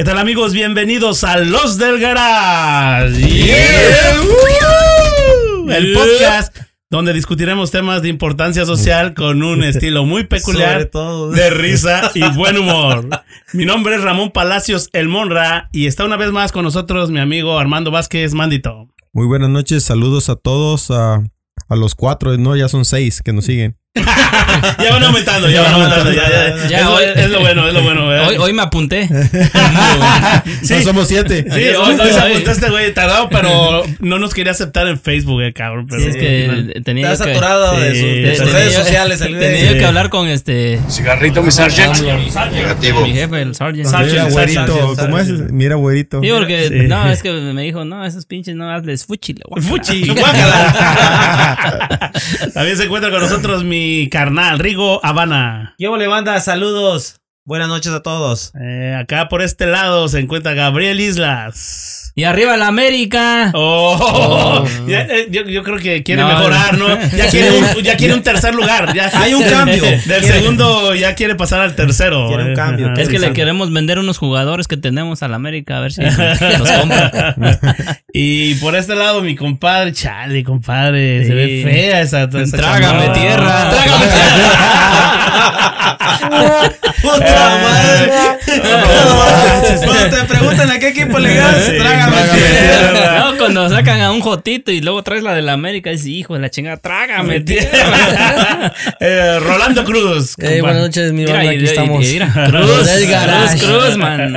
¿Qué tal amigos? Bienvenidos a Los del Garage. El podcast donde discutiremos temas de importancia social con un estilo muy peculiar de risa y buen humor. Mi nombre es Ramón Palacios El Monra y está una vez más con nosotros mi amigo Armando Vázquez Mandito. Muy buenas noches, saludos a todos, a, a los cuatro, no, ya son seis que nos siguen. Ya van aumentando, ya van aumentando. Ya, ya, ya es, hoy, es, lo bueno, es lo bueno. Hoy, hoy, me apunté. sí. No somos siete. Sí, hoy, hoy se apuntó este güey tardado, pero no nos quería aceptar en Facebook, eh, cabrón. Pero, sí, es que tenía Está saturado de, sus, de sus redes sociales. El tenía que hablar con este. Cigarrito, mi sergeant. Negativo. Mi jefe, el sergeant. Mira, güerito. ¿Cómo es? Mira, güerito. Sí, porque no, es que me dijo, no, esos pinches no hazles fuchi. Fuchi. También se encuentra con nosotros mi carnal. Rigo Habana. ¿Qué le banda? Saludos. Buenas noches a todos. Eh, acá por este lado se encuentra Gabriel Islas. Y arriba la América. Oh, oh. Ya, eh, yo, yo, creo que quiere no, mejorar, ¿no? Ya quiere, un, ya quiere un tercer lugar. Ya. Hay un cambio. Del segundo ya quiere pasar al tercero. Quiere un cambio. Es que le queremos vender unos jugadores que tenemos a la América a ver si los compra. y por este lado, mi compadre, chale, compadre. Sí. Se ve fea esa. esa Trágame chamada. tierra. Trágame tierra. ¡Puta madre! Cuando te preguntan a qué equipo le ganas, Sí, trágame trágame tierra. tierra. No, cuando sacan a un jotito y luego traes la de la América, dices, hijo de la chingada, trágame tierra. Eh, Rolando Cruz. Hey, buenas noches, mi banda, aquí y- estamos. Cruz. Cruz, Cruz, man.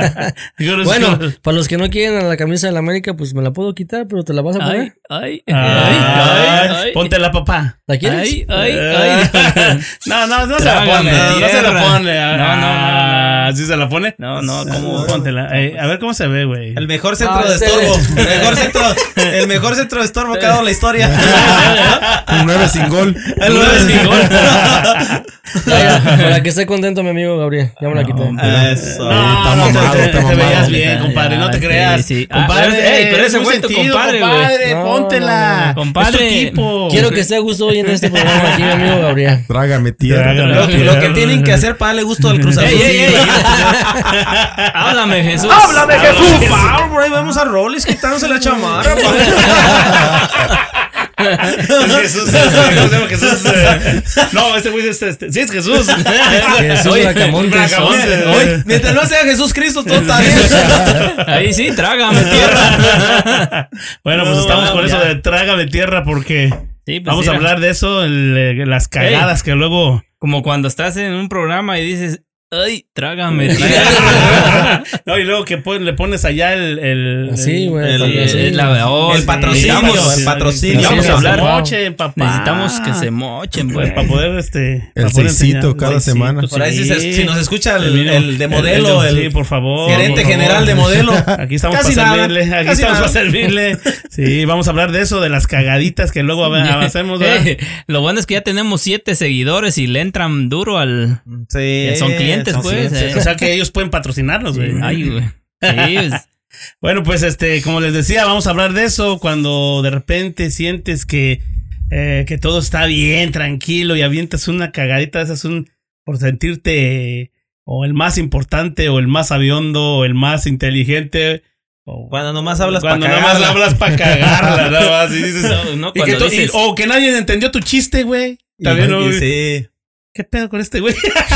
Cruz, Bueno, Cruz. para los que no quieren a la camisa de la América, pues me la puedo quitar, pero te la vas a poner. ay, Ay, ay, ay. Ponte la papá. ¿La quieres? Ay, ay, ay. No, no, no se la pone. No, no se la pone. No, no, no, no. ¿Sí se la pone? No, no, ¿cómo? Póntela. Eh, a ver cómo se ve, güey. El mejor centro No, de este- estorbo. El mejor centro, el mejor centro de estorbo que ha dado la historia. Un nueve sin gol. El nueve sin gol. Ya, ya, para que esté contento mi amigo Gabriel. Ya me la quité. Eso. No, está no, mamado, te, está te, te veías bien, compadre, no te Sí, creas. sí. Ah, Compadre, ey, pero es ese fue tu sentido, compadre, compadre, No, póntela. no, Compadre. Es tu equipo. Quiero que esté a gusto hoy en este programa aquí, mi amigo Gabriel. Trágame tierra. Trágame. Lo, lo que tienen que hacer para darle gusto al Cruz Azul. Háblame, Jesús. ¡Háblame, Jesús! Por ahí vemos a Rollins quitándose la chamarra. Es Jesús, ¿cómo se llama Jesús? Eh, No, ese güey es este. Sí, es Jesús. Jesús Oye, Oye, mientras no sea Jesús Cristo, todo está bien. Ahí sí, trágame tierra. Bueno, pues No, estamos con eso de trágame tierra porque Sí, pues vamos a hablar de eso, el, las cagadas que luego. Como cuando estás en un programa y dices, ay, trágame no, y luego que pon- le pones allá el. el Así, güey. el- el- sí. Oh, El patrocinio, el patrocinio. Sí, vamos a hablar. Se mochen, papá. Necesitamos que se mochen, Pues, güey. para poder este. El seisito cada El semana. seisito, Por ahí si, se- sí. si nos escucha el, de modelo, el, sí, por favor. gerente por favor. general de modelo. Aquí estamos Casi para nada, servirle. Aquí casi estamos nada. para servirle. Sí, vamos a hablar de eso, de las cagaditas que luego a- hacemos. ¿verdad? Eh, Lo bueno es que ya tenemos siete seguidores y le entran duro al. Sí, Son clientes, pues, clientes. eh. O sea que ellos pueden patrocinarnos, güey. Ay, güey. Sí, pues, Bueno, pues este, como les decía, vamos a hablar de eso cuando de repente sientes que, eh, que todo está bien, tranquilo y avientas una cagadita, esa es un por sentirte o el más importante o el más aviondo o el más inteligente. O Cuando nomás hablas cuando para nada más hablas para cagarla, nada más. Y dices, no, no, y que cuando y- o que nadie entendió tu chiste, güey. También, ¿no, güey? Sí. ¿Qué pedo con este güey?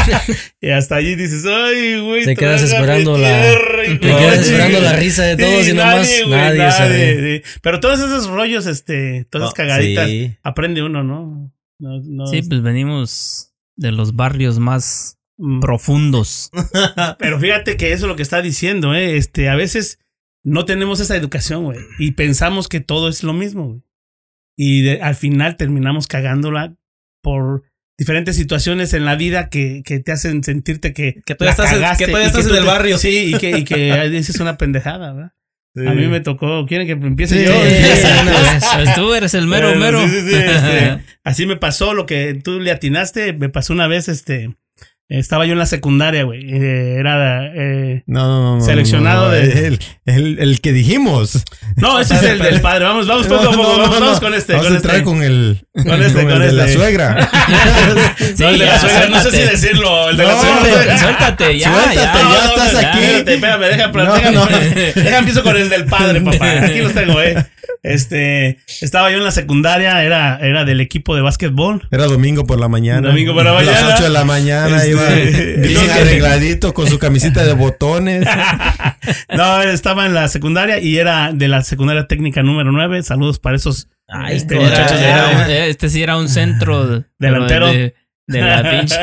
y hasta allí dices, ay, güey. Te quedas esperando la- te quedas esperando chingada". la risa de todos Sí, y nomás nadie, güey, nadie se nadie, sí. Pero todos esos rollos, este, todas esas Oh, cagaditas, sí. aprende uno, ¿no? No, no sí, pues venimos de los barrios más Mm. profundos. Pero fíjate que eso es lo que está diciendo, ¿eh? Este, a veces no tenemos esa educación, güey. Y pensamos que todo es lo mismo, güey. Y de- al final terminamos cagándola por diferentes situaciones en la vida que, que te hacen sentirte que, Que ya estás en- cagaste que y estás en el te- barrio. Sí, y que, y que dices una pendejada, ¿verdad? A mí me tocó. ¿Quieren que empiece Sí, yo? sí, tú eres el mero, Bueno, mero. sí, sí, sí, este, así me pasó lo que tú le atinaste. Me pasó una vez, este. Estaba yo en la secundaria, güey. eh, era. eh, No, no, no. Seleccionado de- El, el, el que dijimos. no, ese es el del padre. Vamos, vamos, poco a poco, vamos, vamos con este. Vamos con a entrar este. con el. Con este, con el de la este. suegra. Sí, No, el de la suegra, no sé si decirlo. El de la No, suegra. Suéltate, suéltate, ya, Suéltate, ya. ya estás aquí. Espérate, espérame, deja, No, no. deja, empiezo con el del padre, papá. Aquí los tengo, eh. Este, estaba yo en la secundaria, era, era del equipo de básquetbol. Era domingo por la mañana. Domingo por la A las mañana. 8 de la mañana Este, iba bien arregladito con su camisita de botones. No, estaba en la secundaria y era de la secundaria técnica número 9. Saludos para esos Ay, este, Era un- este sí era un centro Delantero. De, de la pinche.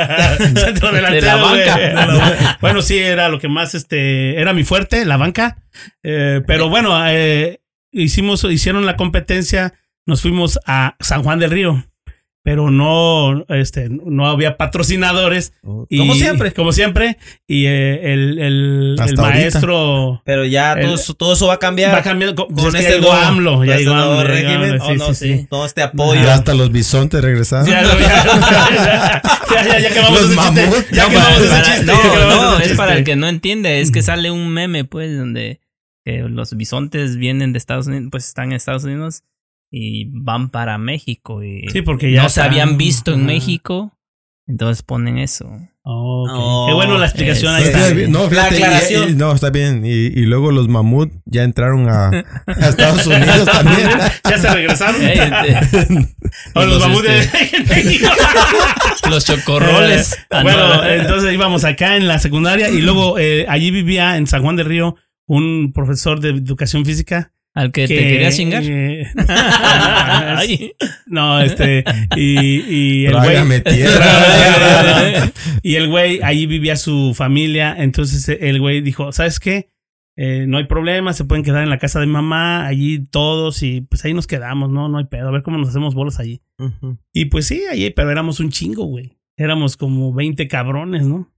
Centro delantero, De la banca. güey. De la banca. Bueno, sí, era lo que más, este, era mi fuerte, la banca. Eh, pero bueno, eh, hicimos, hicieron la competencia, nos fuimos a San Juan del Río, pero no, este, no había patrocinadores. y- Como siempre. Como siempre. Y eh, el, el, el ahorita. maestro Pero ya El- todo, eso- todo eso va a cambiar. va cambiando con, con este nuevo, AMLO, ya nuevo AMLO, régimen. AMLO, Oh, sí, no, sí, sí. sí. Todo este apoyo. Ya hasta los bisontes regresaron. Ya, ya, ya, ya, ya, ya quemamos Los ese chiste. mamuts. Ya No, quemamos para- ese chiste. no, no, es para chiste. el que no entiende. Es que sale un meme, pues, donde eh, los bisontes vienen de Estados Unidos, pues están en Estados Unidos y van para México. Y Sí, porque ya no se habían visto en. México, entonces ponen eso. Oh, Qué bueno la explicación es- ahí No, está. no, fíjate, La y- aclaración. y- no, está bien. Y, y luego los mamut ya entraron a, a Estados Unidos también. Ya se regresaron. O los de este, en México. los chocorroles. Ah, no. bueno, entonces íbamos acá en la secundaria y luego eh, allí vivía en San Juan del Río un profesor de educación física. Al que, que, te quería chingar. eh, Ay. no, este, y, y el güey. Y el güey, allí vivía su familia. Entonces el güey dijo: ¿Sabes qué? Eh, no hay problema, se pueden quedar en la casa de mamá, allí todos, y pues ahí nos quedamos, ¿no? No hay pedo, a ver cómo nos hacemos bolos allí. Y pues sí, allí, pero éramos un chingo, güey. Éramos como 20 cabrones, ¿no?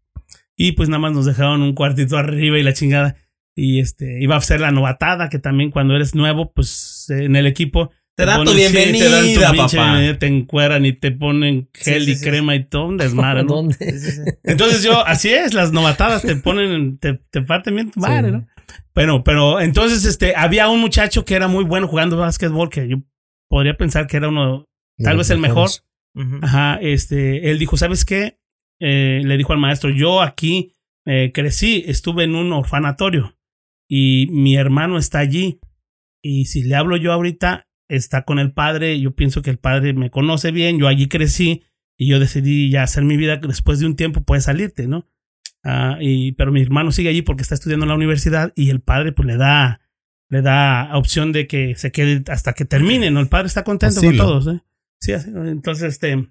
Y pues nada más nos dejaron un cuartito arriba y la chingada. Y este, iba a ser la novatada, que también cuando eres nuevo, pues en el equipo. Te dan tu sí, te dan tu bienvenida, pinche papá. bienvenida, Te encueran y te ponen gel sí, y sí, crema y todo, un desmadre, ¿no? ¿Dónde? Entonces yo, así es, las novatadas te ponen, te, te parten bien tu madre, Sí. ¿no? Bueno, pero entonces este, había un muchacho que era muy bueno jugando básquetbol, que yo podría pensar que era uno, tal vez el mejor. Ajá, este, él dijo, ¿sabes qué? Eh, le dijo al maestro, yo aquí eh, crecí, estuve en un orfanatorio y mi hermano está allí y si le hablo yo ahorita, está con el padre, yo pienso que el padre me conoce bien, yo allí crecí y yo decidí ya hacer mi vida, después de un tiempo puedes salirte, ¿no? Ah, y, pero mi hermano sigue allí porque está estudiando en la universidad y el padre pues le da, le da opción de que se quede hasta que termine, ¿no? El padre está contento con todos, ¿eh? Sí, así, entonces, este,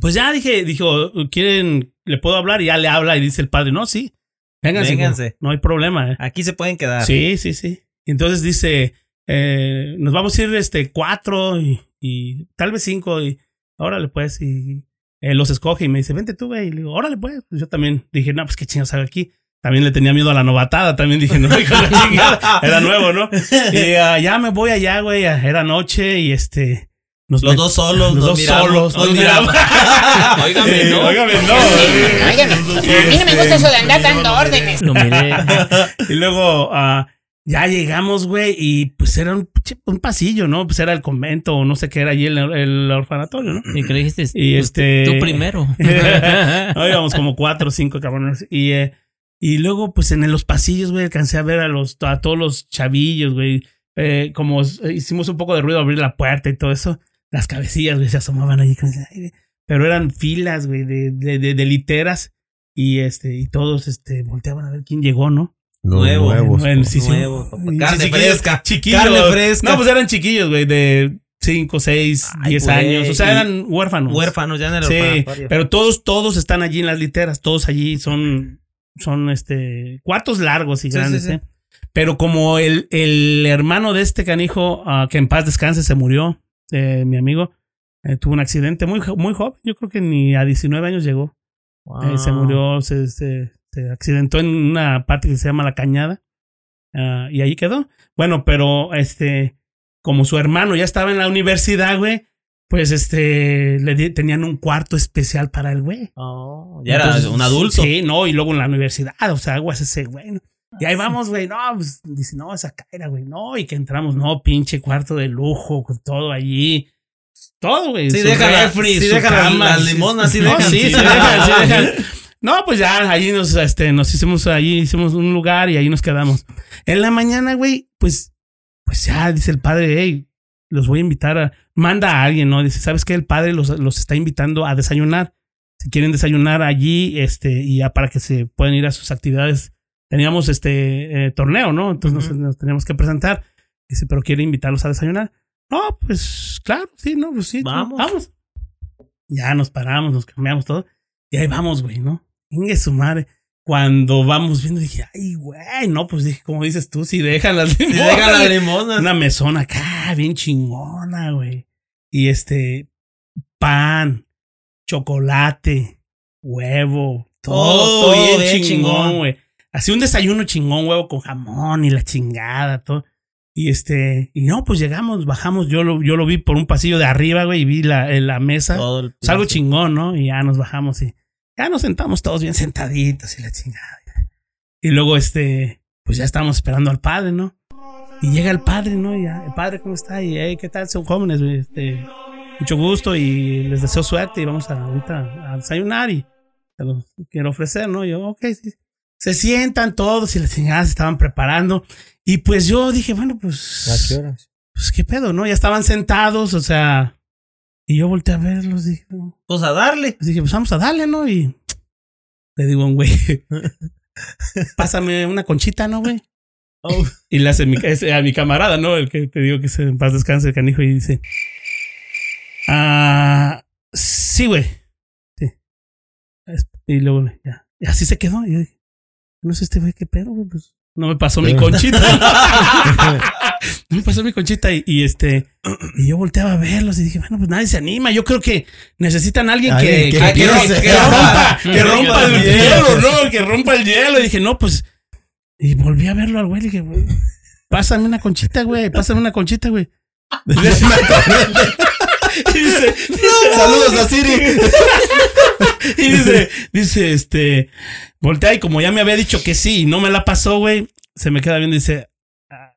pues ya dije, dijo, ¿quieren, le puedo hablar? Y ya le habla y dice el padre, no, sí, vénganse, Vénganse. no hay problema, ¿eh? Aquí se pueden quedar. Sí, sí, sí. Entonces dice, eh, nos vamos a ir este cuatro y, y tal vez cinco y órale pues y él los escoge y me dice, vente tú, güey. Y le digo, órale pues. Yo también dije, no, pues qué chingados hago aquí. También le tenía miedo a la novatada. También dije, no, hijo de la chingada. Era nuevo, ¿no? Y ah, ya me voy allá, güey. Era noche y este... Nos Los dos solos, los dos miramos, solos. nos miramos. Óigame, no. Óigame, no. Óigame, a mí no me gusta eso de andar dando órdenes. Lo miré. Y luego ah, ya llegamos, güey, y pues era un, pasillo, ¿no? Pues era el convento o no sé qué era allí el, el orfanatorio, ¿no? Y que le dijiste, Y este- tú primero. no, íbamos como cuatro o cinco cabrones. Y, eh, y luego, pues en los pasillos, güey, alcancé a ver a, los, a todos los chavillos, güey. Eh, como hicimos un poco de ruido, abrir la puerta y todo eso. Las cabecillas, güey, se asomaban allí. Pero eran filas, güey, de, de, de, de literas. Y este, y todos este, volteaban a ver quién llegó, ¿no? Los Nuevo. nuevos. Bueno, sí, sí. Nuevo, papá. Sí, Carne chiquillos, fresca. Chiquillos. Carne fresca. No, pues eran chiquillos, güey, de 5, 6, Ay, 10 güey, años. O sea, eran huérfanos. Huérfanos ya en el Sí, pero todos, todos están allí en las literas. Todos allí son, son este, cuartos largos y Sí, grandes, sí, sí. ¿eh? Pero como el, el hermano de este canijo, ah, que en paz descanse, se murió, eh, mi amigo, eh, tuvo un accidente muy, muy joven. Yo creo que ni a 19 años llegó. Eh, se murió, se, se, se accidentó en una parte que se llama La Cañada. ah, y ahí quedó. Bueno, pero este, como su hermano ya estaba en la universidad, güey, pues este, le di- tenían un cuarto especial para el güey. Oh, ya era un adulto. Sí, no, y luego en la universidad, o sea, aguas ese güey. ¿no? Y ahí vamos, güey, no, pues dice, no, esa cara, güey, no, y que entramos, no, pinche cuarto de lujo, con todo allí. todo, güey. Sí, la- refri, sí las- cama, las sí, limonas, sí no, dejan, sí, sí. sí dejan, sí dejan. No, pues ya ahí nos, este, nos hicimos ahí, hicimos un lugar y ahí nos quedamos. En la mañana, güey, pues, pues ya dice el padre, hey, los voy a invitar a, manda a alguien, ¿no? Dice, ¿sabes qué? El padre los, los está invitando a desayunar. Si quieren desayunar allí, este, y ya para que se puedan ir a sus actividades. Teníamos este eh, torneo, ¿no? Entonces nos, nos teníamos que presentar. Dice, pero quiere invitarlos a desayunar. No, pues claro, sí, no, pues sí. Vamos. Vamos. Ya nos paramos, nos cambiamos todo. Y ahí vamos, güey, ¿no? Inge su madre. Cuando vamos viendo, dije, ay, güey, no, pues dije, como dices tú, si dejan las limonas, dejan las limonas. Una mesona acá, bien chingona, güey. Y este, pan, chocolate, huevo, todo, Todo bien, chingón. güey. Así un desayuno chingón, huevo con jamón y la chingada, todo. Y este, y no, pues llegamos, bajamos, yo lo, yo lo vi por un pasillo de arriba, güey, y vi la, en la mesa. Todo el Es algo chingón, ¿no? Y ya nos bajamos y ya nos sentamos todos bien sentaditos y la chingada. Y luego, este, pues ya estábamos esperando al padre, ¿no? Y llega el padre, ¿no? Y ya, el padre, ¿cómo está? Y, hey, ¿qué tal? Son jóvenes, güey, este, mucho gusto y les deseo suerte y vamos a, ahorita a desayunar y te los quiero ofrecer, ¿no? Y yo, ok, sí. Se sientan todos y las chingadas se estaban preparando. Y pues yo dije, bueno, pues. ¿A qué horas? Pues qué pedo, ¿no? Ya estaban sentados, o sea. Y yo volteé a verlos, dije, no. Pues a darle. Pues dije, pues vamos a darle, ¿no? Y le digo a un güey, pásame una conchita, ¿no, güey? Oh. Y le hace a mi camarada, ¿no? El que te digo que se en paz descanse el canijo y dice, ah, sí, güey. Sí. Y luego, ya. Y así se quedó. Y yo dije, no sé este güey qué pedo, güey, pues no me pasó mi conchita. no me pasó mi conchita y, y este y yo volteaba a verlos y dije, bueno, pues nadie se anima. Yo creo que necesitan a alguien que, Alguien que que- que- empiece. que rompa, que rompa el hielo, ¿no? Que rompa el hielo. Y dije, no, pues. Y volví a verlo al güey. y dije, güey, pásame una conchita, güey. Pásame una conchita, güey. y dice, Saludos a Siri. y dice, dice, este, voltea y como ya me había dicho que sí y no me la pasó, güey, se me queda viendo y dice, "Ah,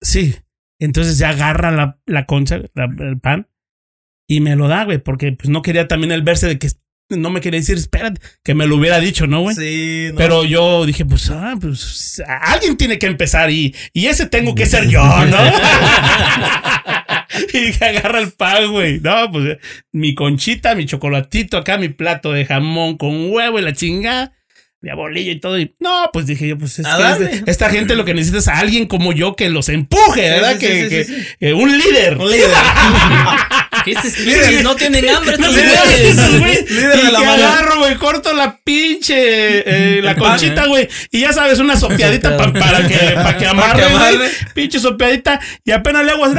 sí. Entonces ya agarra la, la concha, la- el pan, y me lo da, güey, porque pues no quería también el verse de que no me quería decir, espérate, que me lo hubiera dicho, ¿no, güey? Sí, no. Pero yo dije, pues, ah, pues alguien tiene que empezar y, y ese tengo que ser yo, ¿no? y que agarra el pan, güey. No, pues mi conchita, mi chocolatito acá, mi plato de jamón con huevo y la chingada. Mi abolillo y todo. Y, no, pues dije yo, pues es A que darle. es de- esta gente lo que necesita es a alguien como yo que los empuje, ¿verdad? sí, que, sí, que- sí, sí. que un líder. Un líder. ¿Qué es espíritu? No tienen hambre estos Líder, güey. Líder de y la que agarro, güey, corto la pinche, eh, la conchita, güey. Y ya sabes, una sopeadita pa- para que, para que amarre, güey. amarre. Pinche sopeadita. Y apenas le hago así,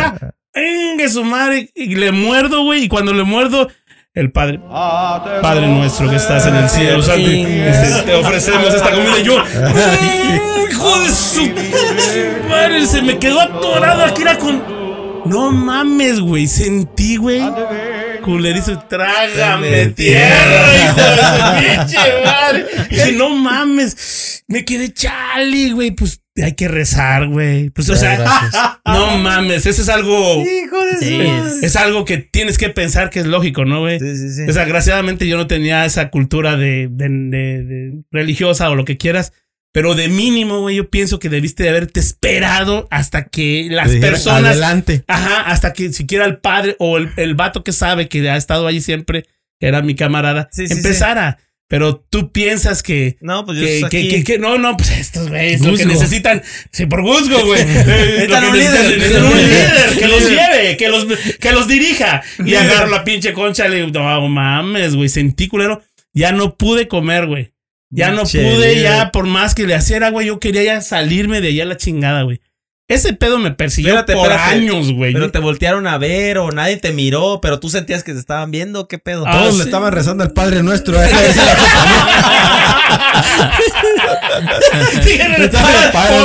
venga su madre. Y le muerdo, güey. Y cuando le muerdo, el padre, Padre nuestro que estás en el cielo, te ofrecemos esta comida. Y yo, ¡ay, hijo de su madre, se me quedó atorado aquí era con. No mames, güey. Sentí, güey. Culerizo, trágame tierra, hijo de su pinche madre. Dije, no mames. Me quedé chali, güey. Pues hay que rezar, güey. Pues, o sea, no mames. Eso es algo. Hijo de Sí, es- Es algo que tienes que pensar que es lógico, ¿no, güey? Sí, sí, sí. Desgraciadamente yo no tenía esa cultura de, de- de- de religiosa o lo que quieras. Pero de mínimo, güey, yo pienso que debiste de haberte esperado hasta que las personas. Adelante. Ajá, hasta que siquiera el padre o el, el vato que sabe que ha estado allí siempre, que era mi camarada, Sí, sí, empezara. Pero tú piensas que. No, pues yo Que, que, aquí. que- que- no, no, pues estos güeyes lo que necesitan, sí, por Guzgo, güey. Eh, Necesitan que un necesitan- líder. necesitan un líder que los lleve, que los, que los dirija. Y agarro la pinche concha y le digo, no mames, güey, sentí culero. Ya no pude comer, güey. Ya no pude, ya por más que le hiciera, güey, yo quería ya salirme de allá a la chingada, güey. Ese pedo me persiguió Espérate, por espérate. años, güey. Pero te voltearon a ver o nadie te miró, pero tú sentías que te estaban viendo. ¿Qué pedo? Ah, Todos sí. le estaban rezando al Padre Nuestro. ¿eh? Padre, Padre,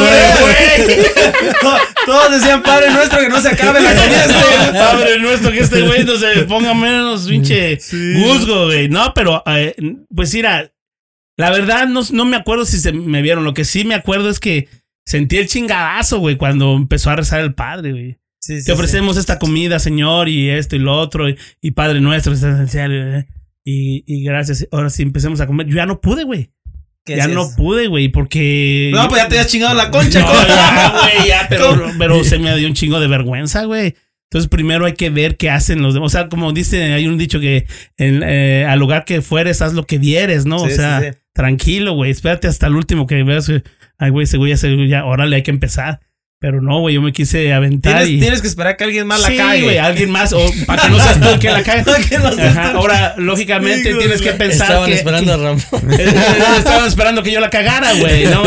güey. To- Todos decían, Padre nuestro, que no se acabe la comida. este". Padre nuestro, que este güey no se ponga menos pinche guzgo, güey. No, pero, eh, pues mira, la verdad no, no me acuerdo si se me vieron. Lo que sí me acuerdo es que sentí el chingadazo, güey, cuando empezó a rezar el padre, güey. Sí, sí, te ofrecemos esta comida, Señor, y esto y lo otro, y, y Padre nuestro, el cielo, eh, y, y gracias. Ahora sí empecemos a comer. Yo ya no pude, güey. ¿Qué Ya es no eso? pude, güey, porque. No, pues ya te habías chingado la concha, No, ya, güey, ya, pero, pero se me dio un chingo de vergüenza, güey. Entonces, primero hay que ver qué hacen los demás. O sea, como dice, hay un dicho que en, eh, al lugar que fueres, haz lo que vieres, ¿no? o sea, sí, sí. tranquilo, güey. Espérate hasta el último que veas. Ay, güey, ese güey, ya, órale, hay que empezar. Pero no, güey, yo me quise aventar Tienes, y. tienes que esperar que alguien más sí, la cague. güey, alguien más, o para que no seas tú el que la cague. Ajá. Ahora, lógicamente, tienes que pensar Estaban que. esperando a Ramón. Estaban esperando que yo la cagara, güey. No,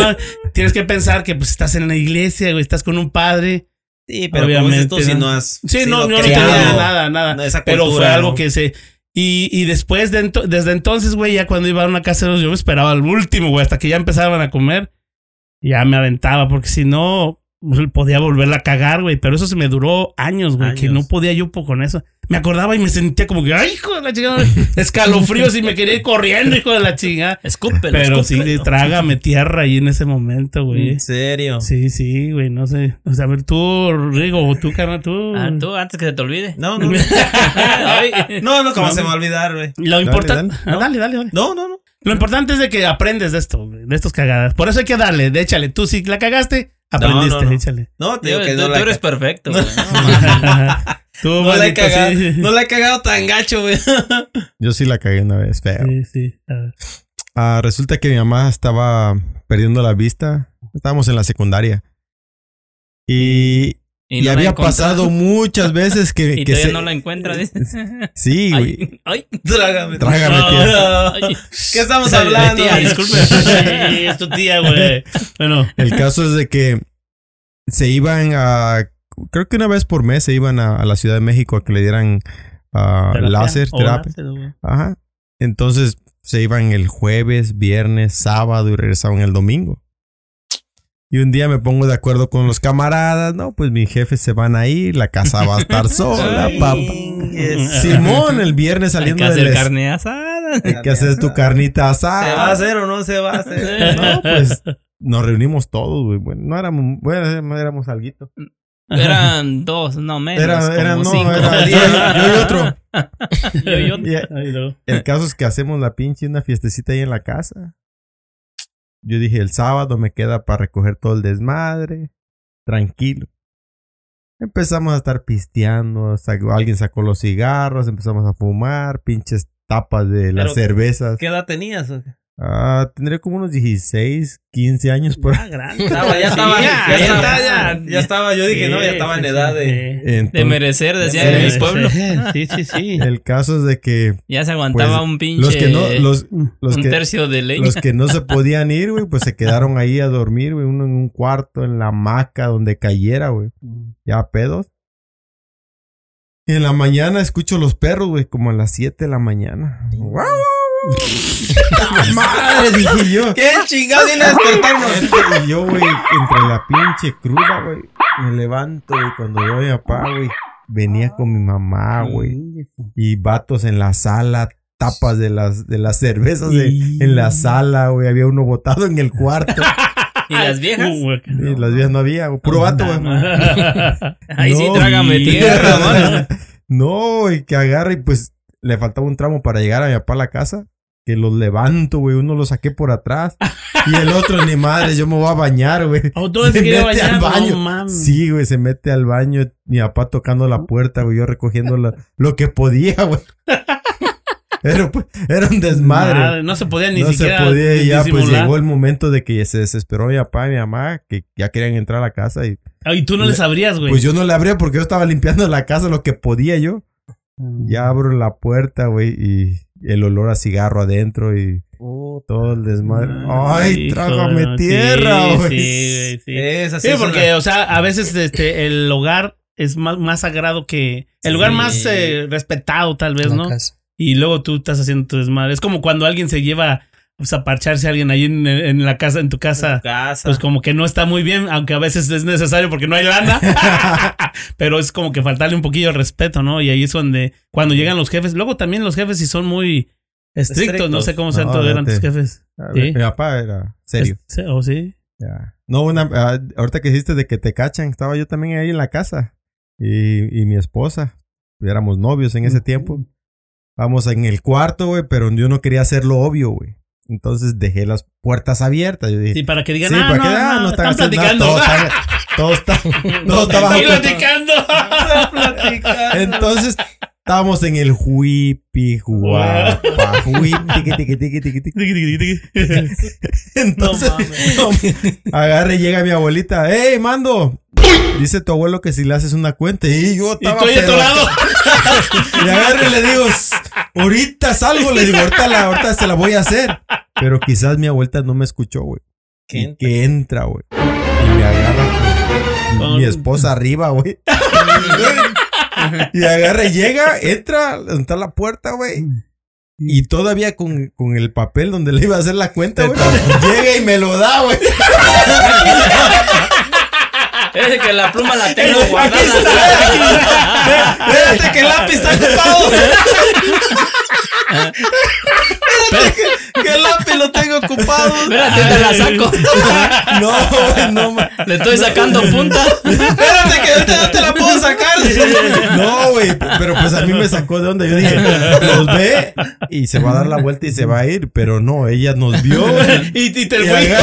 tienes que pensar que pues estás en la iglesia, güey, estás con un padre. Sí, pero como dices tú, Obviamente, si ¿no? has Sí, sido no, no, no tenía nada, nada. no, esa pero fue algo que se. Y, y después, de ento- desde entonces, güey, ya cuando iba a una casa de los, yo me esperaba al último, güey, hasta que ya empezaban a comer. Ya me aventaba, porque si no, podía volverla a cagar, güey. Pero eso se me duró años, güey, que no podía yo po- con eso. Me acordaba y me sentía como que, ay, hijo de la chingada, escalofríos y me quería ir corriendo, hijo de la chingada. Escúpelo, Pero sí, escúpelo. trágame tierra ahí en ese momento, güey. En serio. Sí, sí, güey, no sé. O sea, a ver, tú, Rigo, o tú, carnal, tú. Ah, tú, antes que se te olvide. No, no. No, no, ¿cómo No. se me va a olvidar, güey? Lo importante. dale. Ah, dale, dale, dale. No, no, no. Lo importante es de que aprendes de esto, de estos cagadas. Por eso hay que darle, de échale. Tú si la cagaste, aprendiste, no, no. échale. No, te Yo- digo que tú, no tú la, eres perfecto, güey. No, tú, no la he cagado. sí. No la he cagado tan gacho, güey. Yo sí la cagué una vez, feo. Sí, sí. a ver. Ah, resulta que mi mamá estaba perdiendo la vista. Estábamos en la secundaria. Y, Y, y no la había pasado muchas veces que, Y que todavía se- no la encuentra, dices. Sí, güey. Ay, ay. Trágame. Trágame, tía. Ay. ¿Qué estamos hablando? Tía, es tu tía, güey. Bueno, El caso es de que se iban a. Creo que una vez por mes se iban a, a la Ciudad de México a que le dieran ah, terapia. láser, terapia. láser. Ajá. Entonces se iban el jueves, viernes, sábado y regresaban el domingo. Y un día me pongo de acuerdo con los camaradas, no, pues mis jefes se van a ir, la casa va a estar sola, papá. Simón, el viernes Hay saliendo que del hacer es- carne asada. hay que hacer tu carnita asada. ¿Se va a hacer o no se va a hacer? No, pues nos reunimos todos, güey. Bueno, no éramos, bueno, no éramos alguito. Eran dos, no menos. Era, como era, no, cinco. era yo, yo y otro. Yo y otro. Y el caso es que hacemos la pinche una fiestecita ahí en la casa. Yo dije, el sábado me queda para recoger todo el desmadre. Tranquilo. Empezamos a estar pisteando. sacó- alguien sacó los cigarros. Empezamos a fumar. Pinches tapas de las cervezas. ¿Qué edad tenías? o qué? Ah, tendría como unos 16, 15 años por. Estaba, ya estaba, Sí, ya, ya, estaba, ya. ya, estaba. Yo dije, no, ya estaba en Sí, edad de. De Entonces, merecer, decían Sí, en mi sí, pueblo. Sí, sí, sí. el caso es de que Ya se aguantaba Pues, un pinche. los que no, los, los un que, tercio de leña. los que no se podían ir, güey, pues se quedaron ahí a dormir, güey, uno en un cuarto, en la hamaca, donde cayera, güey. Ya pedos. Y en la mañana escucho los perros, güey, como a las 7 de la mañana. ¡Guau! ¡Madre! Dije yo. ¿Qué chingado viene a despertarnos? Y yo, güey, entre la pinche cruda, güey, me levanto, güey, cuando veo a mi papá, güey, venía con mi mamá, güey, y vatos en la sala, tapas de las, de las cervezas de- en la sala, güey, había uno botado en el cuarto, ¿Y las viejas? Uh, y las vías no había, güey, puro vato, güey. Ahí sí, No, trágame y- tierra, mano. No, y que agarra y pues le faltaba un tramo para llegar a mi papá a la casa. Que los levanto, güey. Uno lo saqué por atrás. Y el otro, ni madre, yo me voy a bañar, güey. ¿tú se quería bañar? No, mames. Sí, güey, se mete al baño. Mi papá tocando la puerta, güey. Yo recogiendo la- lo que podía, güey. Era, pues, era un desmadre. Madre, no se podía ni no siquiera se podía y ya, pues llegó el momento de que se desesperó mi papá y mi mamá, que ya querían entrar a la casa. Y Ay, tú no les abrías, güey. pues yo no le abría porque yo estaba limpiando la casa lo que podía yo. Mm. Ya abro la puerta, güey, y el olor a cigarro adentro y todo el desmadre. ¡Ay, trágame sí, tierra, güey! Sí, güey, sí. Es así. Sí, es porque, una- o sea, a veces este, el hogar es más, más sagrado que. El lugar Sí. más eh, respetado, tal vez, ¿no? casa. Y luego tú estás haciendo tu desmadre. Es como cuando alguien se lleva pues, a parcharse a alguien ahí en, en la casa, en tu casa. casa. Pues como que no está muy bien, aunque a veces es necesario porque no hay lana. Pero es como que faltarle un poquillo de respeto, ¿no? Y ahí es donde, cuando llegan los jefes, luego también los jefes si son muy estrictos, no sé cómo sean No, todos eran tus jefes. Sí. Mi papá era serio. ¿O sí? Ya. No, una, ah, ahorita que dijiste de que te cachan, estaba yo también ahí en la casa. y, y mi esposa. Éramos novios en ese tiempo. Vamos en el cuarto, güey, pero yo no quería hacerlo obvio, güey. Entonces dejé las puertas abiertas. Yo dije, Sí, para que digan, Sí, ah, para no, que ah, no, no están nada, platicando. Todo está, todo está, todo está Están control. platicando. Entonces estábamos en el huipi, guapa, huipi. Entonces, agarre y llega mi abuelita, ¡Ey, mando! Dice tu abuelo que si le haces una cuenta. Y yo Y estaba estoy pero- atorado. Y agarre y le digo, "S- ahorita salgo, le digo, ahorita, la, ahorita se la voy a hacer. Pero quizás mi abuelita no me escuchó, güey. Que entra, güey. Y me agarra Con- mi esposa arriba, güey. y agarra y llega, entra, está la puerta, güey. Y todavía con, con el papel donde le iba a hacer la cuenta, güey. llega y me lo da, güey. Es que la pluma la tengo Aquí guardada. está, Espérate que el lápiz está ocupado. El lápiz lo tengo ocupado. Espérate, te la saco. No, güey, no, ma- Le estoy sacando punta. Espérate que ahorita no te la puedo sacar. No, güey, pero pues a mí me sacó de onda. Yo dije, nos ve y se va a dar la vuelta y se va a ir, pero no, ella nos vio, güey. Y, y te Y fue.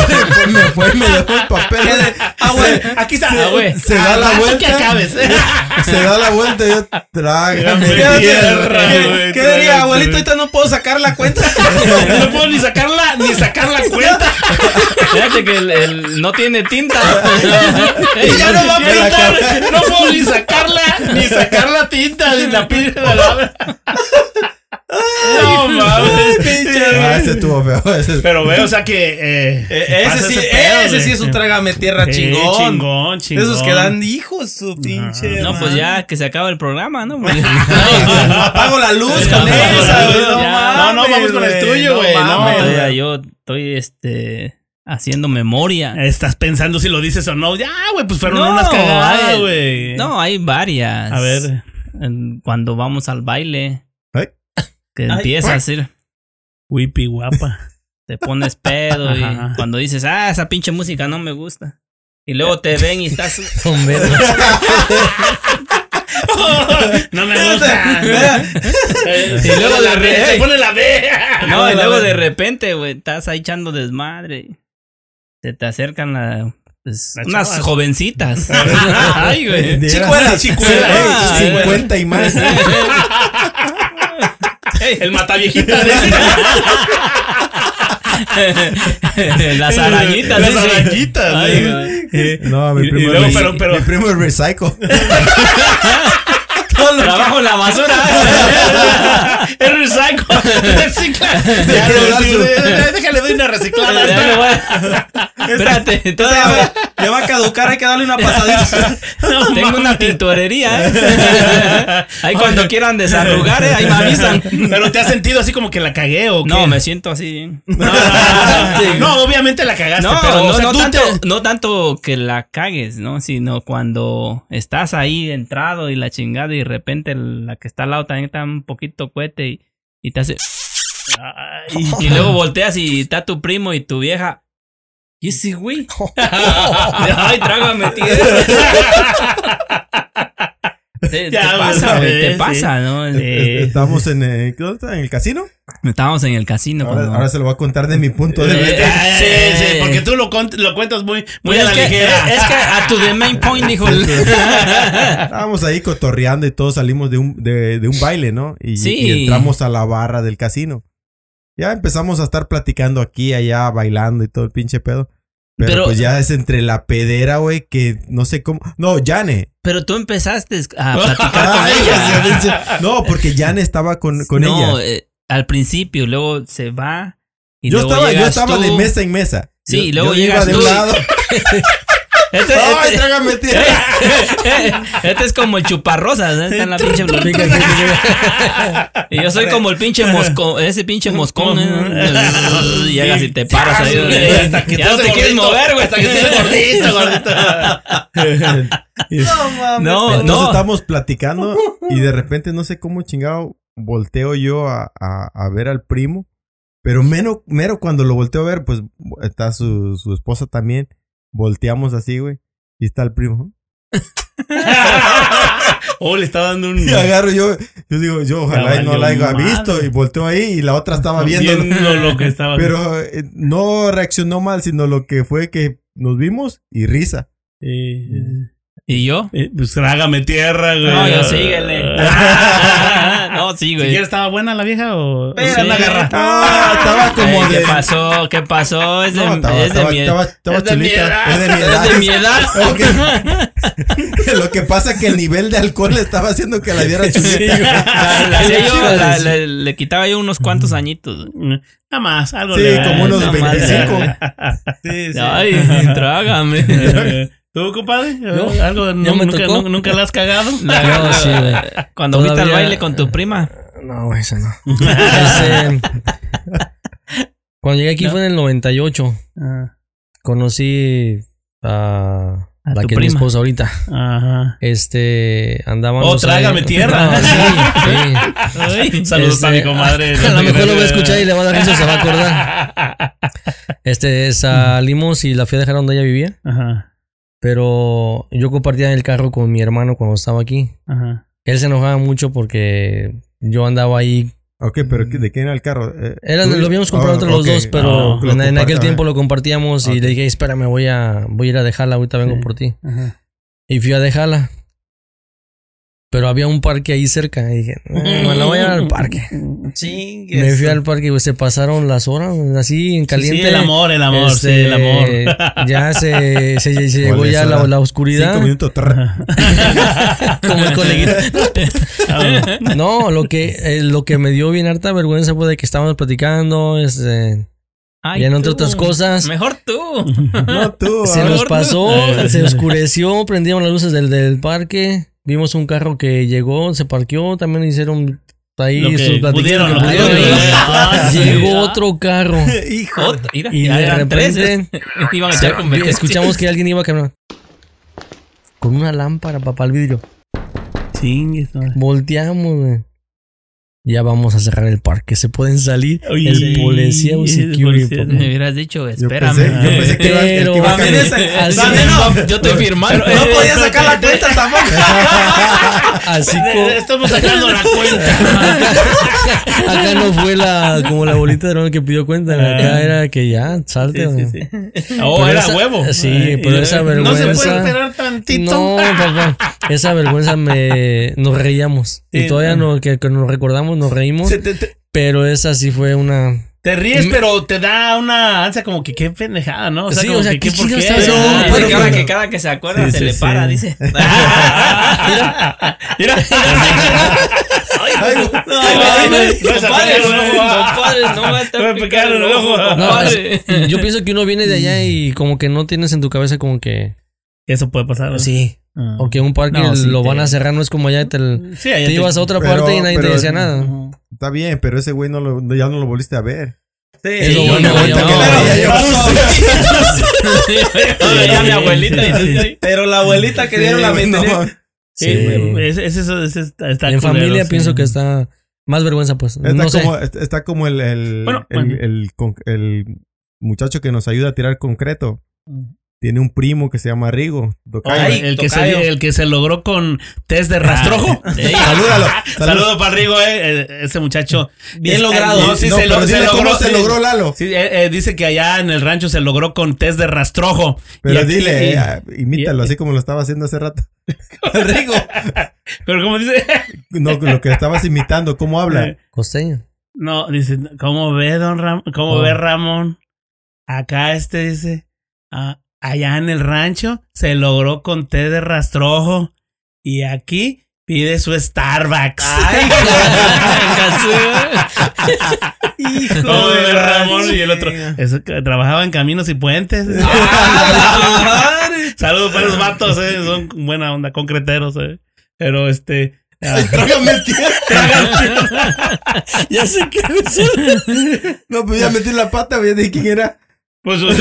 me fue y me dejó el papel. Ah, güey, aquí está. Ah, güey. Se da la Hasta vuelta. que acabes. Se da la vuelta y yo trágame. Fíjate, tierra. ¿qué- ¿Qué diría, abuelito? Ahorita no puedo sacar la cuenta. No puedo ni sacarla, ni sacar la cuenta. Fíjate que el, el- no tiene tinta. Y ya no va a pintar. No puedo ni sacarla, ni sacar la tinta, ni la pinta de la. No mames, Ah, ese estuvo feo. ese- Pero veo, o sea que. Eh, Eh, pasa ese sí, pedo, ese güey. sí es un trágame tierra chingón. Chingón, chingón. Esos que dan hijos, su pinche. No, pues ya que se acaba el programa, ¿no? Porque- Apago la luz con esa. No, No, no, vamos con el tuyo, güey, no. mames, No, yo estoy este haciendo memoria. Estás pensando si lo dices o no. Ya, güey, pues fueron No, unas cagadas, hay- güey. No, hay varias. A ver. Cuando vamos al baile, Ay. que Ay, empieza a decir, Whippy guapa. te pones pedo y Ajá. cuando dices, ah, esa pinche música no me gusta. Y luego te ven y estás. No me gusta. Y luego la de B, re- se pone la B. No, y luego de repente, güey, estás ahí echando desmadre. Se te acercan la, pues, Las unas chavas. jovencitas. Ay, güey. Chicuela, chicuela. Ah, 50 y más. El mataviejita. Las arañitas. Las arañitas. Ay, güey. güey. No, mi Y- y primo, luego, es, pero- pero- mi primo es recycle. Trabajo en la basura. El recycle. Recicla. Déjale, doy una reciclada. Ya me voy. Espérate, entonces ya, va, a caducar, hay que darle una pasadita. No, tengo una tintorería. ¿eh? Ahí cuando quieran desarrugar, ¿eh? ahí me avisan. Pero te has sentido así como que la cagué o qué? No, me siento así. No, no, obviamente la cagaste, No, pero no, o sea, no tú tanto, te- no tanto que la cagues, ¿no? Sino cuando estás ahí entrado y la chingada y repente la que está al lado también está un poquito cohete y, y te hace... Y luego volteas y está tu primo y tu vieja. ¿Y ese güey? Ay, trágame, tío. Te, pasa, güey, te sí. pasa, ¿no? Eh, Estamos en, eh, ¿dónde está? ¿En el casino? Estábamos en el casino. Ahora, cuando- ahora se lo voy a contar de mi punto de Eh, vista. Sí, sí, porque tú lo, cont- lo cuentas muy, muy Pues a la es, que, ligera. es que a tu the main point dijo el- Estábamos ahí cotorreando y todos salimos de un, de, de un baile, ¿no? Y, Sí. y entramos a la barra del casino. Ya empezamos a estar platicando aquí, allá, bailando y todo el pinche pedo. Pero, Pero- pues ya es entre la pedera, güey, que no sé cómo. No, Yane. Pero tú empezaste a platicar con Ay, ella. no, porque Yane estaba con, con no, ella. eh, al principio, luego se va. Y Yo luego estaba, yo estaba tú. de mesa en mesa. Sí, Yo- y luego yo iba llegas de tú un lado. Este, ¡Ay, este- trágame tierra! este es como el chuparrosas, ¿eh? Está en la pinche. Y yo soy como el pinche moscón, ese pinche moscón, ¿eh? Y llegas y te paras ahí. Hasta que Ya no te quieres mover, güey. Hasta que hace gordito, gordito. No mames. No, Entonces no. estamos platicando y de repente no sé cómo chingado volteo yo a, a- a ver al primo. Pero mero, mero cuando lo volteo a ver, pues está su, su esposa también. Volteamos así, güey. Y está el primo. oh, le estaba dando un. Y agarro yo, yo digo, yo ojalá y no la haya visto. Y volteó ahí y la otra estaba viendo. viendo lo que estaba. Pero eh, no reaccionó mal, sino lo que fue que nos vimos y risa. Eh, ¿Y yo? eh, pues trágame tierra, güey. No, yo síguele. no, sí, güey. ¿Siquiera estaba buena la vieja o.? Espera, o la? Ah, estaba como Ay, de. ¿Qué pasó? ¿Qué pasó? Es de, No, estaba, es de estaba, mi estaba, estaba es de mi chulita. edad. Es de mi edad. Es de mi edad. Ok. lo que pasa es que el nivel de alcohol le estaba haciendo que la diera chulita. La- la yo, Sí, la- sí. le, le quitaba yo unos cuantos añitos. Nada más, algo Sí, le- como unos nada más. 25. Sí, sí. Ay, trágame. ¿Tú, compadre? ¿Algo no- me nunca, tocó. nunca la has cagado? No, sí, güey. Cuando fuiste al Todavía- baile con tu prima. No, güey, esa no. Ese- cuando llegué aquí fue en el 98. Ah, Conocí a, A la tu que es mi esposa ahorita. Ajá. Este, andábamos. Oh, trágame ahí- tierra. No, sí, sí. Saludos Este, a mi comadre. A lo mejor lo voy a escuchar y le va a dar risa, se va a acordar. Este, salimos y la fui a dejar donde ella vivía. Ajá, Pero yo compartía el carro con mi hermano cuando estaba aquí. ajá. Él se enojaba mucho porque yo andaba ahí. Ok, pero ¿qué- ¿de quién era el carro? Eh, Era, lo habíamos comprado Oh, entre los ok. dos, pero Ah, lo en, en aquel tiempo lo compartíamos y Ok. le dije, espérame, voy a, voy a ir a dejarla, ahorita vengo Sí. por ti. Ajá. Y fui a dejarla. Pero había un parque ahí cerca. Y dije, "Eh, me la voy a llevar al parque. Me fui al parque y pues, se pasaron las horas así en caliente. Sí, el amor, el amor, sí, Este, el amor. Ya se, se, se llegó ¿Cuál ya la, la oscuridad. Cinco minutos. como el coleguita. Ah, No, lo que, eh, lo que me dio bien harta vergüenza fue de que estábamos platicando. Este, Ay, y en tú. otras cosas, Mejor tú. No, tú. se ah. nos pasó, se oscureció, prendieron las luces del, del parque. Vimos un carro que llegó, se parqueó, también hicieron ahí Lo que pudieron, lo pudieron. pudieron. Y Ah, sí, Llegó ah. otro carro. Ot- mira, Y de repente. Iban a echar escuchamos que alguien iba a caminar con una lámpara para el vidrio. Chingues, no. Volteamos, güey. Ya vamos a cerrar el parque. Se pueden salir. Oye, el policía o el security. policía. Me hubieras dicho, Yo espérame. pensé, yo pensé que iba, el que Pero- iba a también no, Yo estoy firmando. no podía sacar la cuenta tampoco. Así como Estamos sacando la cuenta. acá no fue la como la bolita de oro que pidió cuenta. Acá era que ya, salte. Sí, güey. sí, sí. Oh, Pero era esa- huevo. sí, pero y- esa No se vergüenza- puede esperar tantito. No, papá. Esa vergüenza me nos reíamos. Sí, y todavía no. no, que, que nos recordamos, nos reímos. Se te, te- Pero esa sí fue una. te ríes, Me- pero te da una ansia como que qué pendejada, ¿no? O sea, Sí, como o sea, que. Ah, bueno. cada, que cada que se acuerda Sí, se sí, le sí. para, dice. Mira. Ay, no no yo pienso que uno viene de allá y como que no tienes en tu cabeza como que. Eso puede pasar. ¿no? Sí. Ah. O que un parque No, sí, lo te- van a cerrar, no es como allá te, te ibas a otra Pero- parte y nadie te decía nada. Está bien, pero ese güey no lo, ya no lo volviste a ver. Sí, Es lo sí, bueno, no, ya mi abuelita Sí, dice, sí, "Ay, Pero la abuelita que dieron la mente. Sí, ese- eso- en familia pienso que está más vergüenza, pues. Está, no sé. como, está como el, el, Bueno, el, bueno. el con- el muchacho que nos ayuda a tirar concreto. Tiene un primo que se llama Rigo. Ay, el, que se, el que se logró con test de rastrojo. Sí. Salúdalo. Saludo para Rigo, eh, ese muchacho. Bien Es- logrado. No, sí, No, se, pero lo- se dile logró. ¿Cómo se logró Lalo? Sí, eh, eh, dice que allá en el rancho se logró con test de rastrojo. Pero Y aquí- dile, eh, ah, imítalo así como lo estaba haciendo hace rato. Rigo. pero como dice, No, lo que estabas imitando, ¿cómo habla? Costeño. no, dice, ¿cómo ve don Ramón? ¿Cómo Oh. ve Ramón? Acá este dice, ah, allá en el rancho se logró con test de rastrojo y aquí pide su Starbucks. ¿Cómo ve Ramón? Y el otro, eso trabajaba en caminos y puentes. Saludos para los vatos, eh, son buena onda, concreteros, eh. Pero este. ah, Trágame tierra. ya sé que No, pues ya metí la pata, güey, de quién era. Pues, pues,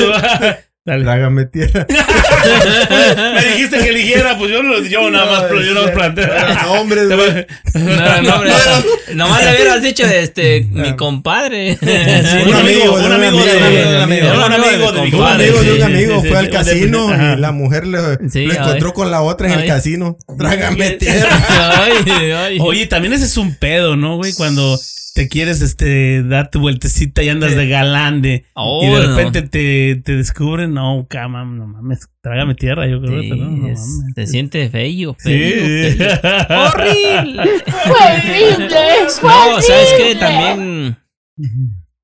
Dale. Trágame tierra. Me dijiste que eligiera, pues yo, no- yo nada más, pero yo nada más planteo. Nombres, güey. No, no, hombre. Nomás le hubieras dicho, este, mi compadre. Un amigo, un amigo de un amigo, un amigo de mi Un amigo de un amigo fue al casino y la mujer lo encontró con la otra en el casino. Trágame tierra. Oye, también ese es un pedo, ¿no, güey? Cuando te quieres este dar tu vueltecita y andas de galande Oh, y de no. repente te, te descubren, no, cama, no mames, trágame tierra, yo creo, Sí, pero no, no es- mames. se siente feo, Sí. feo, feo. Horrible. horrible. No, ¿sabes qué? También.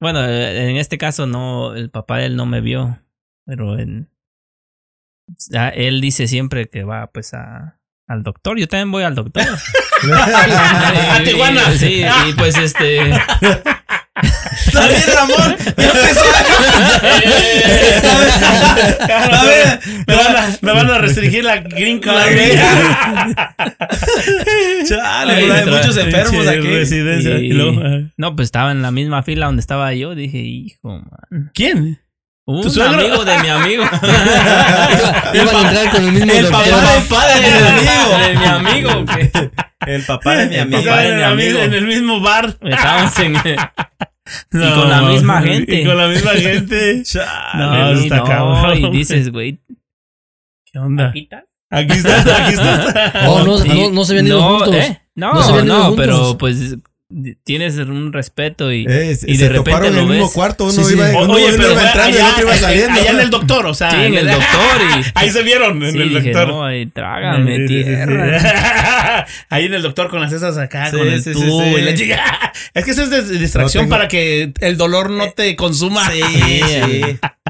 Bueno, eh, en este caso no, el papá de él no me vio, pero en, él dice siempre que va pues a, al doctor. Yo también voy al doctor. ¡A Tijuana! Sí, y pues este. Está bien, Ramón. Ya empezó. A ver, me van a, me van a restringir la green card. Chale, Ay, pero hay otra- muchos enfermos Sí, aquí. residencia. Y- Y luego, ajá. No, pues estaba en la misma fila donde estaba yo. Dije, hijo, man. ¿Quién? Un suegro? amigo de mi amigo. Iban a entrar con el mismo El papá de mi amigo. de mi amigo. que El papá de mi amigo. papá de mi amigo. en el mismo bar. Estábamos en. No, con la misma gente. Y con la misma gente. Chale. No, está no, cabrón. Y dices, güey, ¿Qué onda? ¿aquí estás? Aquí estás, aquí estás. Oh, no, Sí. no, no se habían ido No, juntos. ¿eh? No, No no, se habían ido juntos. pero pues tienes un respeto y, Eh, y se de repente toparon en el mismo ves. cuarto. Uno Sí, sí. iba, O- uno, Oye, uno pero iba fue entrando y el allá, otro iba eh, saliendo. allá en el doctor, o sea. Sí, en el doctor y Ahí se vieron, en sí, el dije, doctor. no, ay, trágame Sí, sí, sí, tierra. sí. Ahí en el doctor con las esas acá, Sí, con el sí, sí, tubo sí. y la chica. Es que eso es de- distracción No tengo- para que el dolor no te consuma. Sí, sí.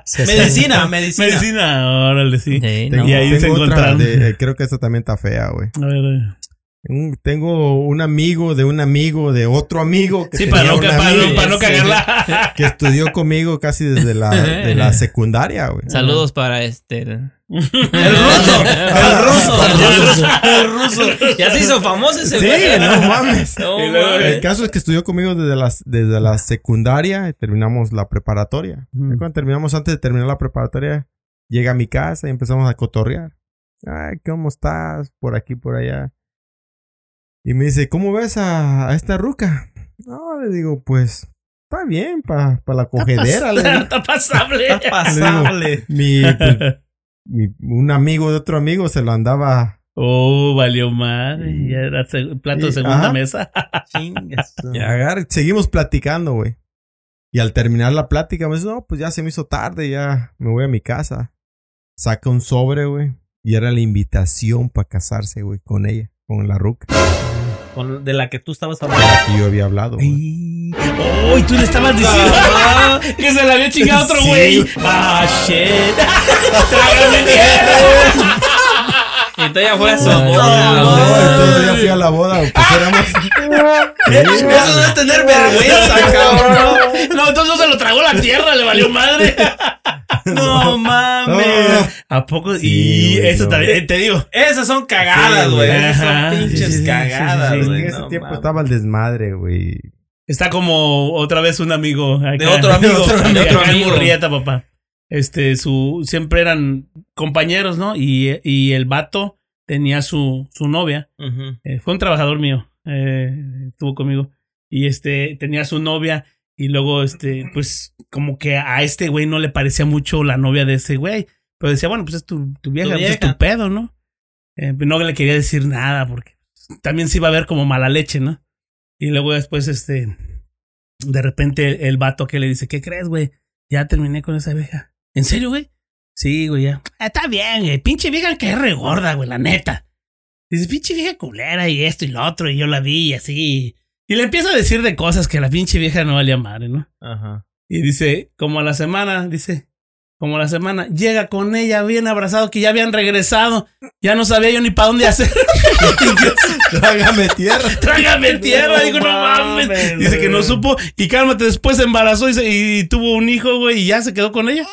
Se- Medicina, medicina. Medicina, órale, sí. Sí, Tengo, no. Y ahí se tengo otra encontraron. de- eh, creo que esta también está fea, güey. A ver, a ver. Un- Tengo un amigo de un amigo de otro amigo que, Sí, para no, para, no, para no cagarla. que estudió conmigo casi desde la, de la secundaria, güey. Saludos para este. El ruso. El ruso. El ruso. Ya se hizo famoso ese Sí, güey. no mames. No. El caso es que estudió conmigo desde la, desde la secundaria y terminamos la preparatoria. Y Cuando terminamos, antes de terminar la preparatoria, llega a mi casa y empezamos a cotorrear. Ay, ¿cómo estás? Por aquí, por allá. Y me dice, ¿cómo ves a, a esta ruca? No, le digo, pues, está bien para la cogedera. le. Está pasable. Está pasable. Mi, mi- un amigo de otro amigo se lo andaba. Oh, valió madre. Ya era plato de Y- segunda ajá. mesa. Chingas. Y seguimos platicando, güey. Y al terminar la plática, me dice, no, pues ya se me hizo tarde, ya me voy a mi casa. Saca un sobre, güey. Y era la invitación para casarse, güey, con ella, con la ruca. Con- de la que tú estabas hablando. Yo había hablado. Y- Oh, y tú le estabas diciendo que se le había chingado otro Sí. güey. Ah, shit. Trágame tierra. Y entonces ya fue a su boda, No, entonces ya fui a la boda, pues éramos. Eso no es tener vergüenza, cabrón. No, entonces no se lo tragó la tierra, le valió madre. No mames. ¿A poco? Sí, y güey, eso no. también, te digo. Esas son cagadas, Sí, güey. Esas Ajá. son pinches Sí, sí, sí, cagadas, sí, sí, sí. güey. en ese No tiempo mames. estaba el desmadre, güey. Está como otra vez un amigo. acá. De otro amigo. Otro De otro acá en amigo. Murrieta, papá. Este, su, siempre eran compañeros, ¿no? Y, y el vato tenía su, su novia. Ujú. Eh, fue un trabajador mío. Eh, estuvo conmigo. Y este, tenía su novia. Y luego, este, pues, como que a este güey no le parecía mucho la novia de ese güey. Pero decía, bueno, pues es tu, tu vieja, pues es tu pedo, ¿no? Eh, no le quería decir nada porque también se iba a ver como mala leche, ¿no? Y luego después, este, de repente el, el vato que le dice, ¿qué crees, güey? Ya terminé con esa vieja. ¿En serio, güey? Sí, güey, ya. "Ah, está bien, güey. Pinche vieja que es regorda, güey, la neta. Dice, pinche vieja culera y esto y lo otro, y yo la vi y así. Y le empieza a decir de cosas que la pinche vieja no valía madre, ¿no? Ajá. Y dice, como a la semana, dice, como a la semana, llega con ella bien abrazado, que ya habían regresado. Ya no sabía yo ni para dónde hacer. Trágame tierra. Trágame tierra. No Digo, no mames. mames, Dice que no supo. Y cálmate, después se embarazó y, se- y tuvo un hijo, güey, y ya se quedó con ella.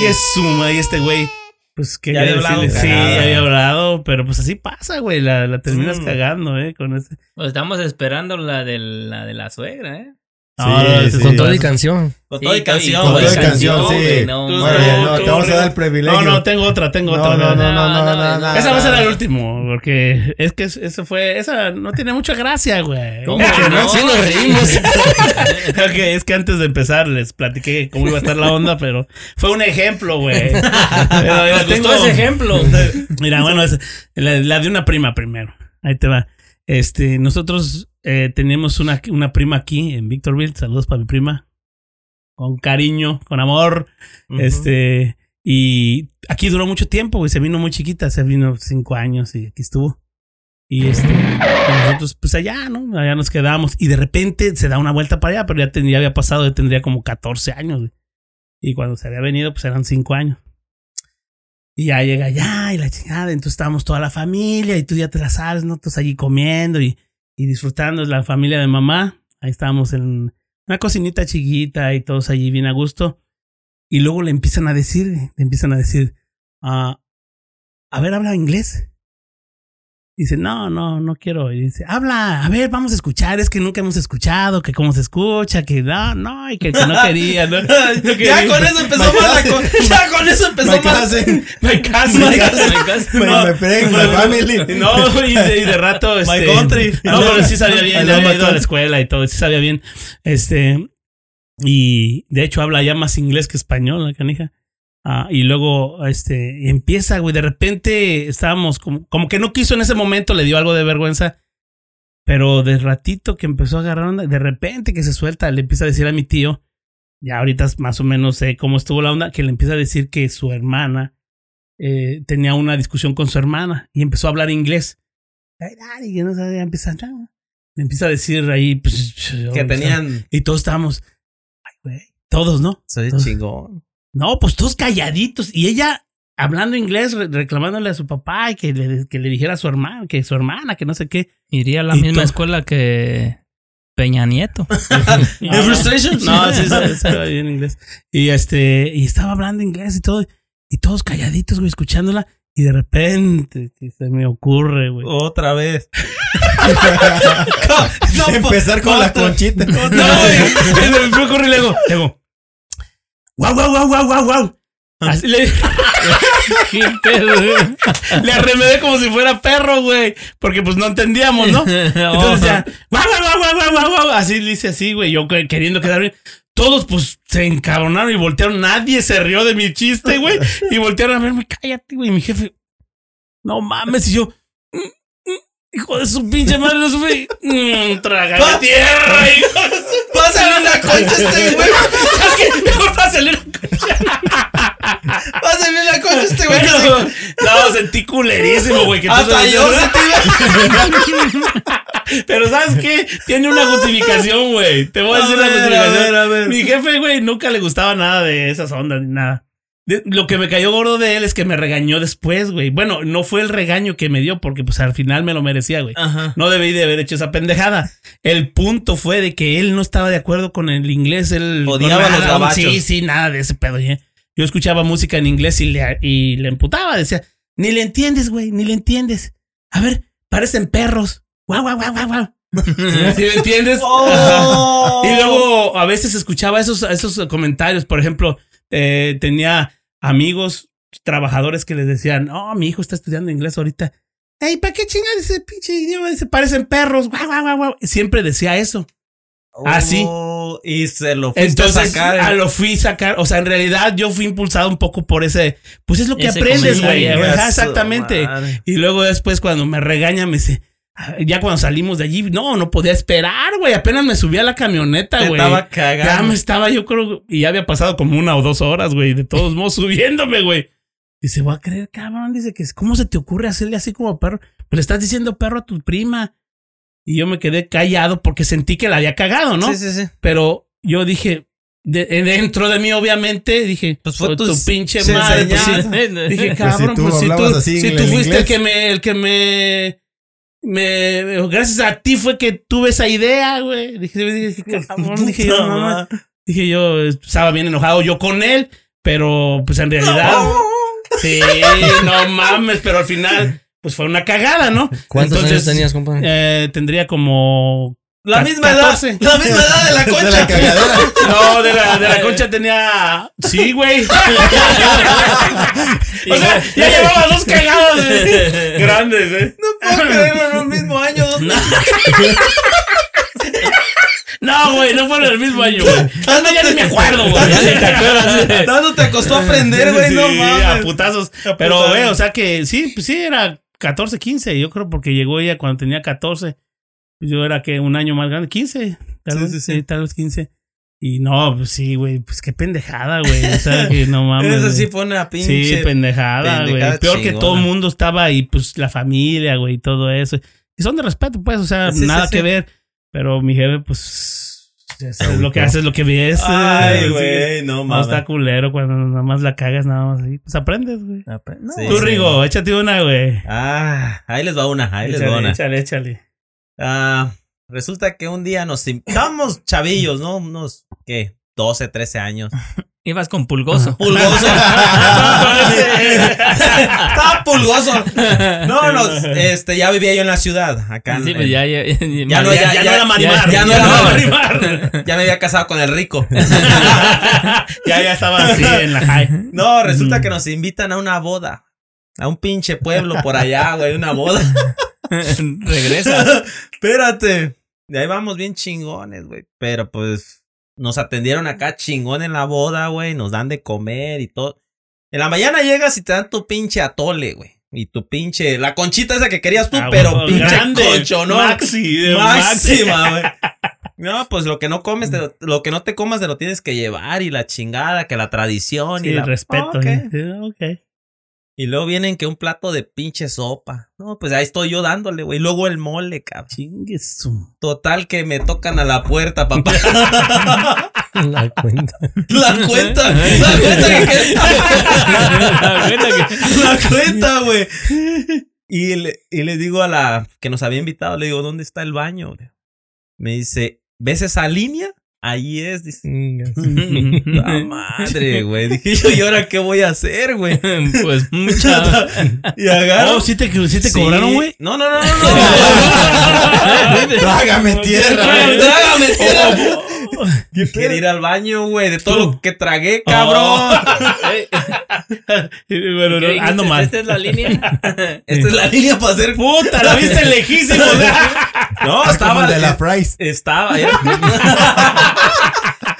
Y es suma, y este güey. Pues que Ya había hablado Sí, ya había hablado, pero pues así pasa, güey. La, la terminas Mm. cagando, eh, con ese. Pues estamos esperando la de la, de la suegra, ¿eh? Ah, Sí, sí. Con es- todo y canción. Con todo y Sí, canción, Con todo y canción, sí. no, no, tú- te vamos a dar el privilegio. No, no, tengo otra, tengo No, otra. no, no, no, No, no, no, no, no. no, Esa va a ser no. el último, porque es que es- eso fue, esa no tiene mucha gracia, güey. ¿Cómo que no? Sí nos reímos. Ok, es que antes de empezar les platiqué cómo iba a estar la onda, pero fue un ejemplo, güey. Gustó ese ejemplo. Mira, bueno, es la, la de una prima primero. Ahí te va. Este, nosotros eh, tenemos una, una prima aquí en Victorville. Saludos para mi prima. Con cariño, con amor. Este, y aquí duró mucho tiempo, güey. Se vino muy chiquita, se vino cinco años y aquí estuvo. Y este, y nosotros, pues allá, ¿no? Allá nos quedamos. Y de repente se da una vuelta para allá, pero ya, ten- ya había pasado, ya tendría como 14 años, güey. Y cuando se había venido, pues eran cinco años. Y ya llega allá y la chingada. Entonces estábamos toda la familia y tú ya te la sabes, ¿no? Todos allí comiendo y, y disfrutando la familia de mamá. Ahí estábamos en una cocinita chiquita y todos allí bien a gusto. Y luego le empiezan a decir, le empiezan a decir, ah, a ver, habla inglés. Dice, no, no, no quiero. Y dice, habla, a ver, vamos a escuchar. Es que nunca hemos escuchado, que cómo se escucha, que no, no, y que, que no quería, ¿no? No Ya con eso empezó My mal Ya con eso empezó My mal. My cousin. my cousin, my, No. my friend, my family. No, y de, y de rato. Este, country. No, pero sí sabía bien. Ya my había ido a la escuela y todo. Sí sabía bien. Este. Y de hecho habla ya más inglés que español, la canija. Ah, y luego, este, empieza, güey. De repente estábamos como, como que no quiso en ese momento, le dio algo de vergüenza. Pero de ratito que empezó a agarrar onda, de repente que se suelta, le empieza a decir a mi tío, ya ahorita más o menos sé cómo estuvo la onda, que le empieza a decir que su hermana eh, tenía una discusión con su hermana y empezó a hablar inglés. No sabía empezar. Le empieza a decir ahí, pues, Que tenían. Y todos estábamos, ay, güey, todos, ¿no? Soy Todos. chingón. No, pues todos calladitos. Y ella hablando inglés, re- reclamándole a su papá y que le, que le dijera a su hermana, que su hermana, que no sé qué. Iría a la misma escuela que Peña Nieto. No, frustration? No, sí, sabe bien inglés. Y este, y estaba hablando inglés y todo. Y todos calladitos, güey, escuchándola. Y de repente, se me ocurre, güey. Otra vez. No, Empezar con la conchita. No, güey. Se me ocurre y le digo, guau, guau, guau, guau, guau, guau. Así le, le arremedé como si fuera perro, güey. Porque pues no entendíamos, ¿no? Entonces decía, guau, guau, guau, guau, guau. Así le hice así, güey. Yo que- queriendo quedar bien. Todos, pues, se encabronaron y voltearon. Nadie se rió de mi chiste, güey. Y voltearon a verme, cállate, güey. Y mi jefe, no mames. Y yo, "Mm, mm, hijo de su pinche madre, no sufrí. Mm, traga Pa- tierra, hijo Pásale una concha a este güey. ¿Sabes qué? Mejor pásale una Pásale una concha a este güey. Bueno, no, sentí culerísimo, güey. que Hasta yo sentí. Pero ¿sabes qué? Tiene una justificación, güey. Te voy a A decir la justificación. a ver, a ver. Mi jefe, güey, nunca le gustaba nada de esas ondas ni nada. De- lo que me cayó gordo de él es que me regañó después, güey. Bueno, no fue el regaño que me dio porque pues al final me lo merecía, güey. Ajá. No debí de haber hecho esa pendejada. El punto fue de que él no estaba de acuerdo con el inglés. Él Odiaba los gabachos. Sí, sí, nada de ese pedo. ¿eh? Yo escuchaba música en inglés y le, y le emputaba. Decía, ni le entiendes, güey, ni le entiendes. A ver, parecen perros. Guau, guau, guau, guau, guau. ¿Sí me entiendes? Oh. Y luego a veces escuchaba esos, esos comentarios. Por ejemplo, eh, tenía amigos, trabajadores que les decían, oh, mi hijo está estudiando inglés ahorita. Ey, ¿para qué chingas ese pinche idioma? Dice, parecen perros. Guau, guau, guau, guau. Siempre decía eso. Así. Oh, Y se lo fuiste Entonces, a sacar. a lo fui a sacar. O sea, en realidad yo fui impulsado un poco por ese. Pues es lo que Ese aprendes, güey. Exactamente. madre. Y luego después cuando me regaña me dice, "Ah, ya cuando salimos de allí, no, no podía esperar, güey. Apenas me subí a la camioneta, güey. estaba Ya cagando. me estaba, yo creo, y ya había pasado como una o dos horas, güey, de todos modos subiéndome, güey. Dice, voy a creer, cabrón. Dice que, ¿cómo se te ocurre hacerle así como perro? Pero estás diciendo perro a tu prima. Y yo me quedé callado porque sentí que la había cagado, ¿no? Sí, sí, sí. Pero yo dije, de- dentro de mí, obviamente, dije, Pues fue "Oh, tu tu pinche madre. pues, sí". enseñanza. Dije, Pues cabrón, si tú pues si tú, si tú fuiste el que me, el que me, me, gracias a ti fue que tuve esa idea, güey. Dije, dije, cabrón, dije yo, no, madre. dije yo, estaba bien enojado yo con él, pero pues en realidad, sí, no mames, pero al final, pues fue una cagada, ¿no? ¿Cuántos Entonces, años tenías, compadre? Eh, tendría como La misma edad. 14. La misma edad de la De concha. la cagadera. No, de la, de la concha tenía. Sí, güey. o sea, ya llevaba dos cagados eh, grandes, ¿eh? No puedo creerlo en un mismo año. dos No, güey, no fueron el mismo año, güey. No, ya ni me acuerdo, güey. Ya ni te acuerdas. ¿Cuándo te costó aprender, güey? no Sí, mames. a putazos. A Pero, güey, o sea que sí, pues sí, era 14, 15. Yo creo porque llegó ella cuando tenía 14. Yo era que un año más grande, 15. Tal vez, sí, sí, sí. tal vez 15. Y no, pues sí, güey, pues qué pendejada, güey. O sea, que no mames. Eso sí fue una pinche. Sí, pendejada, güey. Peor que todo el mundo estaba ahí, pues la familia, güey, y todo eso. Y son de respeto, pues, o sea, nada que ver. Pero mi jefe, pues, es lo que hace es lo que ves. Ay, güey, no No mames. está culero cuando nada más la cagas, nada más así. Pues aprendes, güey. Sí, Tú. Rigo, échate una, güey. Ah, ahí les va una, ahí les va una. échale, échale. Ah, resulta que un día nos estábamos chavillos, ¿no? Unos, ¿qué? 12, 13 años. Ibas con pulgoso. Pulgoso. Estaba pulgoso. No, no, este, ya vivía yo en la ciudad, acá. en- Sí, pues ya, ya, ya, Ya no, ya- ya, no era Marimar. ya no ya era no era Marimar. Marimar. ya me había casado con el rico. ya, ya estaba así en la high. No, resulta que nos invitan a una boda. A un pinche pueblo por allá, güey, una boda. Regresa. Espérate. De ahí vamos bien chingones, güey. Pero pues nos atendieron acá chingón en la boda, güey. Nos dan de comer y todo. En la mañana llegas y te dan tu pinche atole, güey. Y tu pinche. La conchita esa que querías tú, Ah, pero pinche grande. concho, ¿no? Maxi, de Máxima, güey. No, pues lo que no comes, te lo, lo que no te comas te lo tienes que llevar y la chingada, que la tradición y la respeto. Ok. ¿eh? Sí, ok. Y luego vienen que un plato de pinche sopa. No, pues ahí estoy yo dándole, güey. Luego el mole, cabrón. Chingue su- Total que me tocan a la puerta, papá. La cuenta. La cuenta, la cuenta que la cuenta, güey. Y le, y le digo a la que nos había invitado, le digo, ¿dónde está el baño? Me dice, ¿ves esa línea? Ahí es, dice. La madre, güey. Dije yo, ¿y ahora qué voy a hacer, güey? Pues mucha. Y agarro. Oh, ¿sí te, sí te Sí. cobraron, güey? No, no, no, no, no. Trágame tierra. Trágame, tierra. Quiero ir al baño, güey, de todo lo que tragué, cabrón. Bueno, no, ¿Qué ando dijiste? mal. ¿Esta es la línea? Esta es la línea para hacer. Puta, la viste lejísimo. No, Como estaba el de la Fries. Estaba.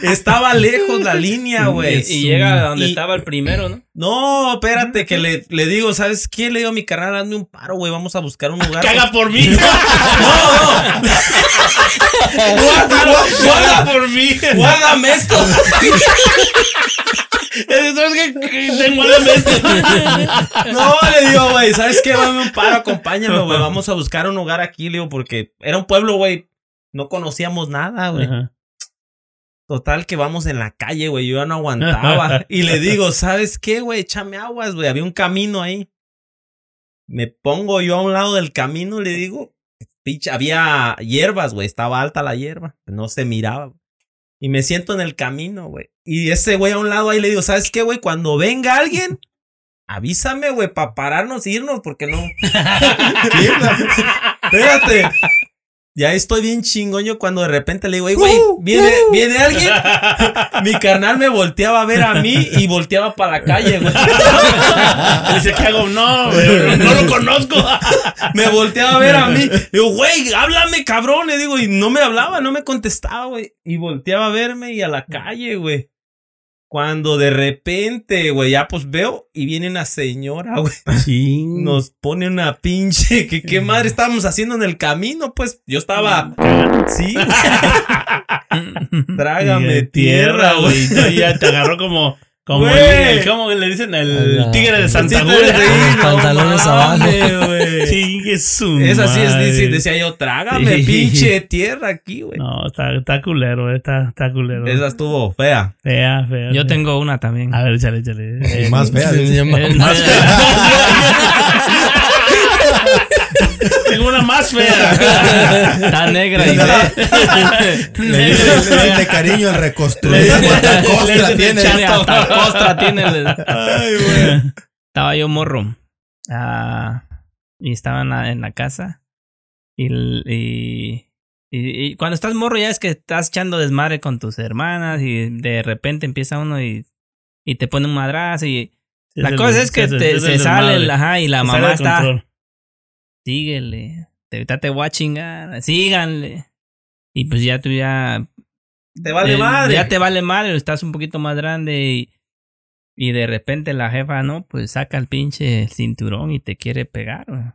Estaba lejos la línea, güey. y llega a donde Y- estaba el primero, ¿no? No, espérate, que le, le digo, ¿sabes qué? Le digo a mi carnal, hazme un paro, güey. Vamos a buscar un lugar. Caga por mí. Caga por mí. Guárdame esto. ¿Sabes qué? Tengo hágame esto. No, le digo, güey, ¿sabes qué? Dame un paro, acompáñame, güey. Vamos a buscar un lugar aquí, le digo, porque era un pueblo, güey. No conocíamos nada, güey. Total que vamos en la calle, güey. Yo ya no aguantaba. y le digo, ¿sabes qué, güey? Échame aguas, güey. Había un camino ahí. Me pongo yo a un lado del camino, le digo. Pinche, había hierbas, güey. Estaba alta la hierba. No se miraba. Y me siento en el camino, güey. Y ese güey a un lado ahí le digo, ¿sabes qué, güey? Cuando venga alguien, avísame, güey, para pararnos e irnos, porque no. Espérate. Ya estoy bien chingón yo cuando de repente le digo, "Ey, güey, ¿viene, ¿viene alguien? Mi carnal me volteaba a ver a mí y volteaba para la calle, güey. Le dice, ¿qué hago? No, güey, no lo conozco. Me volteaba a ver a mí. Digo, güey, háblame, cabrón. Le digo, y no me hablaba, no me contestaba, güey. Y volteaba a verme y a la calle, güey. Cuando de repente, güey, ya pues veo y viene una señora, güey. Nos pone una pinche. que qué madre estábamos haciendo en el camino? Pues yo estaba. Sí. Trágame tierra, güey. Y Ya te agarró como. Como el, el- ¿Cómo le dicen? El tigre de Santa Sí, sí, Los pantalones abajo. Chingue su Esa sí es, dice- decía yo, trágame Sí. pinche tierra aquí, güey. No, está, está culero, eh, está, está culero. Esa estuvo fea. Fea, fea. Yo fea. tengo una también. A ver, échale, échale. Eh, Más fea. Sí, Más Tengo una más fea. Está negra y. Le dice, de cariño el reconstruido. Cuánta costra tiene. Costra tiene. Ay, güey. Estaba yo morro. Ah, y estaba en la, en la casa. Y, y, Y, y cuando estás morro ya es que estás echando desmadre con tus hermanas y de repente empieza uno y, y te pone un madrazo y la cosa es que es el- te, es se el sale el, ajá, y la Se mamá está, control. Síguele, te, te voy a chingar, síganle. Y pues ya tú ya Te vale eh, madre. Ya te vale madre, estás un poquito más grande y, y de repente la jefa, ¿no? Pues saca el pinche cinturón y te quiere pegar.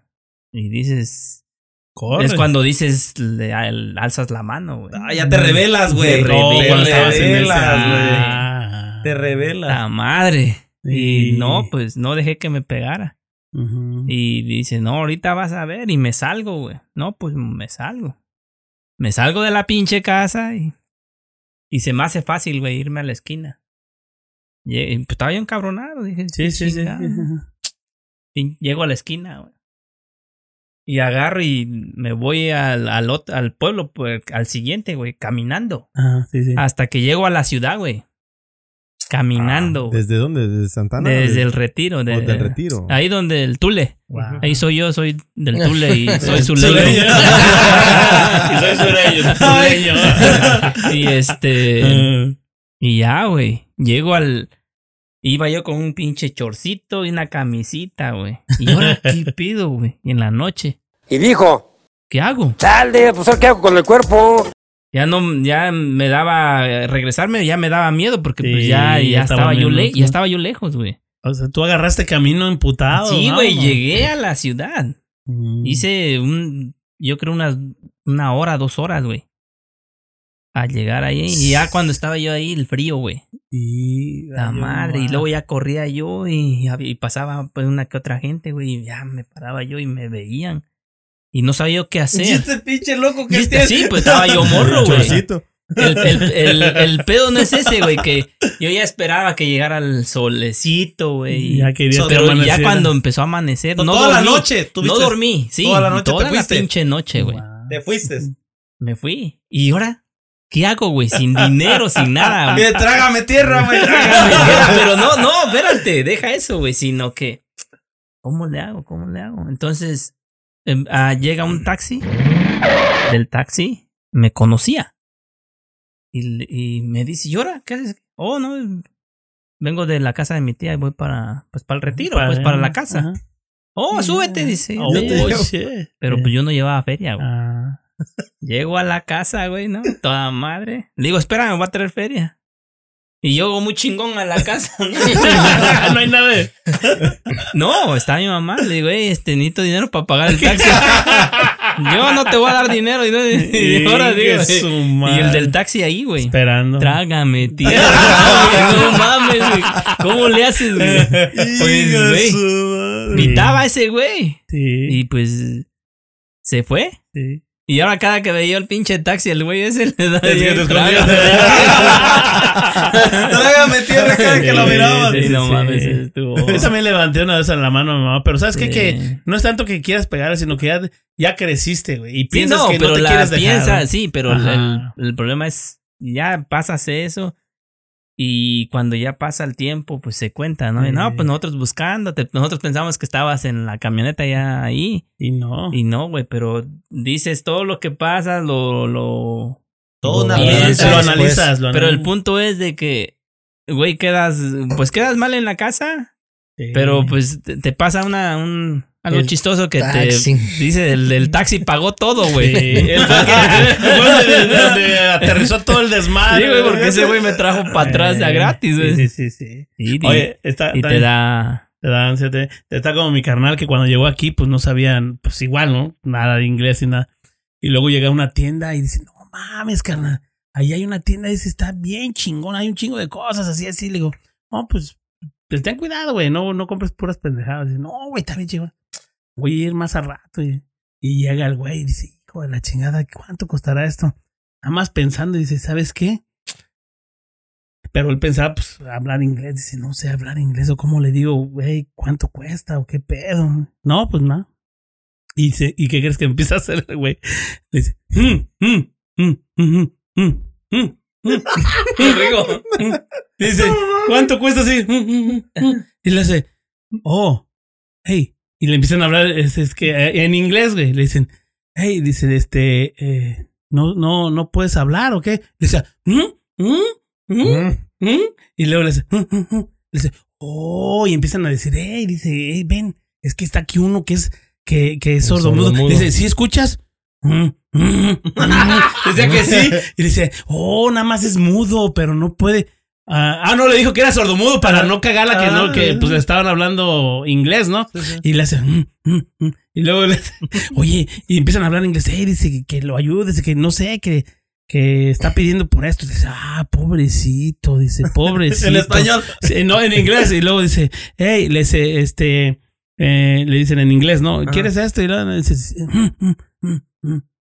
Y dices... Corre. Es cuando dices, le, al- alzas la mano, güey. Ah, ya te revelas, güey. Te No, revelas, güey. Ah. Te revelas. La madre. Sí. Y no, pues no dejé que me pegara. Y dice, no, ahorita vas a ver. Y me salgo, güey. No, pues me salgo. Me salgo de la pinche casa y, y se me hace fácil, güey, irme a la esquina. Y, y, pues estaba yo encabronado. Dije, Sí, sí, sí. Llego a la esquina, güey. Y agarro y me voy al, al, al pueblo, pues, al siguiente, güey, caminando. Sí, sí. Hasta que llego a la ciudad, güey. Caminando. güey. ¿Desde dónde? ¿Desde Santana? desde ¿Desde- el retiro. o De, del retiro? Ahí donde el Tule. Wow. Ahí soy yo, soy del Tule y soy Sureño. y soy sureño. sureño. y este. Ah. Y ya, güey. Llego al. Iba yo con un pinche chorcito y una camisita, güey. Y ahora, ¿qué pido, güey? Y en la noche, Y dijo, ¿qué hago? dale, pues ¿qué hago con el cuerpo? Ya no, ya me daba, eh, regresarme ya me daba miedo porque pues Sí, ya, ya ya estaba estaba yo le, ya estaba yo lejos, güey. O sea, tú agarraste camino emputado. Sí, ¿no? güey, llegué a la ciudad. Mm. Hice un, yo creo unas, una hora, dos horas, güey. A llegar ahí. Y ya cuando estaba yo ahí, el frío, güey. La madre. Y luego ya corría yo y, y pasaba pues una que otra gente, güey. Y ya me paraba yo y me veían. Y no sabía yo qué ¿Y hacer. este pinche loco Y que este, sí, pues estaba yo morro, güey. El, el, el, el pedo no es ese, güey, que yo ya esperaba que llegara el solecito, güey. Ya querías que Pero ya cuando empezó a amanecer, no Toda la noche tuviste- No dormí, sí. toda la noche te toda la fuiste. pinche noche, güey. Te fuiste. Me fui. ¿Y ahora? ¿Qué hago, güey? Sin dinero, sin nada. güey. Trágame tierra, güey. Pero no, no, espérate, deja eso, güey, sino que, ¿cómo le hago? ¿Cómo le hago? Entonces, em, ah, llega un taxi, del taxi, me conocía. Y, me dice, ¿y ahora? ¿Qué haces? Oh, no, vengo de la casa de mi tía y voy para, pues, para el retiro, pues, para la casa. Ajá. Oh, súbete, dice. Oh, Yo te. Pero pues yo no llevaba feria, güey. Ah. Llego a la casa, güey, ¿no? Toda madre. Le digo, espera, me voy a traer feria. Y yo muy chingón a la casa. ¿no? no hay nada. de- No, está mi mamá. Le digo, hey, este, necesito dinero para pagar el taxi. yo no te voy a dar dinero. Y, no- y ahora digo, y el del taxi ahí, güey. Esperando. Trágame, tío. no mames, güey. ¿Cómo le haces, güey? Pues, güey. Gritaba ese güey. Sí. Y pues, se fue. sí. Y ahora cada que veía el pinche taxi, el güey ese le da Es que te escondías. Trágame tierra cada que lo mirabas. sí, no Sí. mames, estuvo. Yo también levanté una vez a la mano a mi mamá, pero ¿sabes qué? Que no es tanto que quieras pegar, sino que ya, ya creciste, güey. Y Sí, piensas no, que pero no te la quieres dejar. piensa, sí, pero el, el problema es, ya pasas eso y cuando ya pasa el tiempo, pues se cuenta, ¿no? Y no, pues nosotros buscándote, nosotros pensamos que estabas en la camioneta ya ahí Y no. y no, güey, pero dices todo lo que pasa, lo, lo... Todo una lo Lo piensas, lo analizas, lo Pero el analizas. punto es de que, güey, quedas, pues quedas mal en la casa, Sí. pero pues te, te pasa una, un, algo El chistoso que taxi. te dice, el, el taxi pagó todo, güey. El donde, aterrizó todo el desmadre. Sí, güey, porque ese güey me trajo para atrás de Eh, gratis, güey. Sí, sí, sí. sí. Y, Oye, está, y te da. te da ansia, te- está como mi carnal que cuando llegó aquí, pues no sabían, pues igual, ¿no? Nada de inglés y nada. Y luego llega a una tienda y dice, no mames, carnal, ahí hay una tienda, dice, está bien chingón, hay un chingo de cosas, así, así. Le digo, no, pues, pues ten cuidado, güey, no, no compres puras pendejadas. Dice, no, güey, está bien chingón voy a ir más a rato. Y, llega el güey y dice, hijo de la chingada, ¿cuánto costará esto? Nada más pensando y dice, ¿sabes qué? Pero él pensaba, pues, hablar inglés. Dice, no sé hablar inglés. O cómo le digo, güey, ¿cuánto cuesta? O qué pedo. No, pues no. Y, dice ¿Y qué crees que empieza a hacer el güey? Le dice, mm, mm, mm, Dice, ¿cuánto cuesta así? Y le hace, oh, hey, y le empiezan a hablar, es, es que eh, en inglés, güey. Le dicen, hey, dice, este, eh, no, no, no puedes hablar o qué. Le decía, ¿Mm? ¿Mm? ¿Mm? Mm. ¿Mm? Y luego le dice, "Mm, mm, mm". le dice, oh, y empiezan a decir, hey, dice, hey, ven, es que está aquí uno que es, que, que es sordomudo. sordomudo. Dice, ¿sí escuchas? Mm, mm, mm". Decía que sí. Y dice, oh, nada más es mudo, pero no puede. Ah, ah, no, le dijo que era sordomudo para no cagarla, que no, que pues le estaban hablando inglés, ¿no? Y le hace, "Mm, mm, mm". y luego le hace, oye, y empiezan a hablar inglés, "Ey, dice que, que lo ayude, dice que no sé, que, que está pidiendo por esto. Dice, ah, pobrecito, dice, pobrecito. En español. Sí, no, en inglés. Y luego dice, hey, le dice, este, eh, le dicen en inglés, ¿no? ¿Quieres esto? Y luego dice,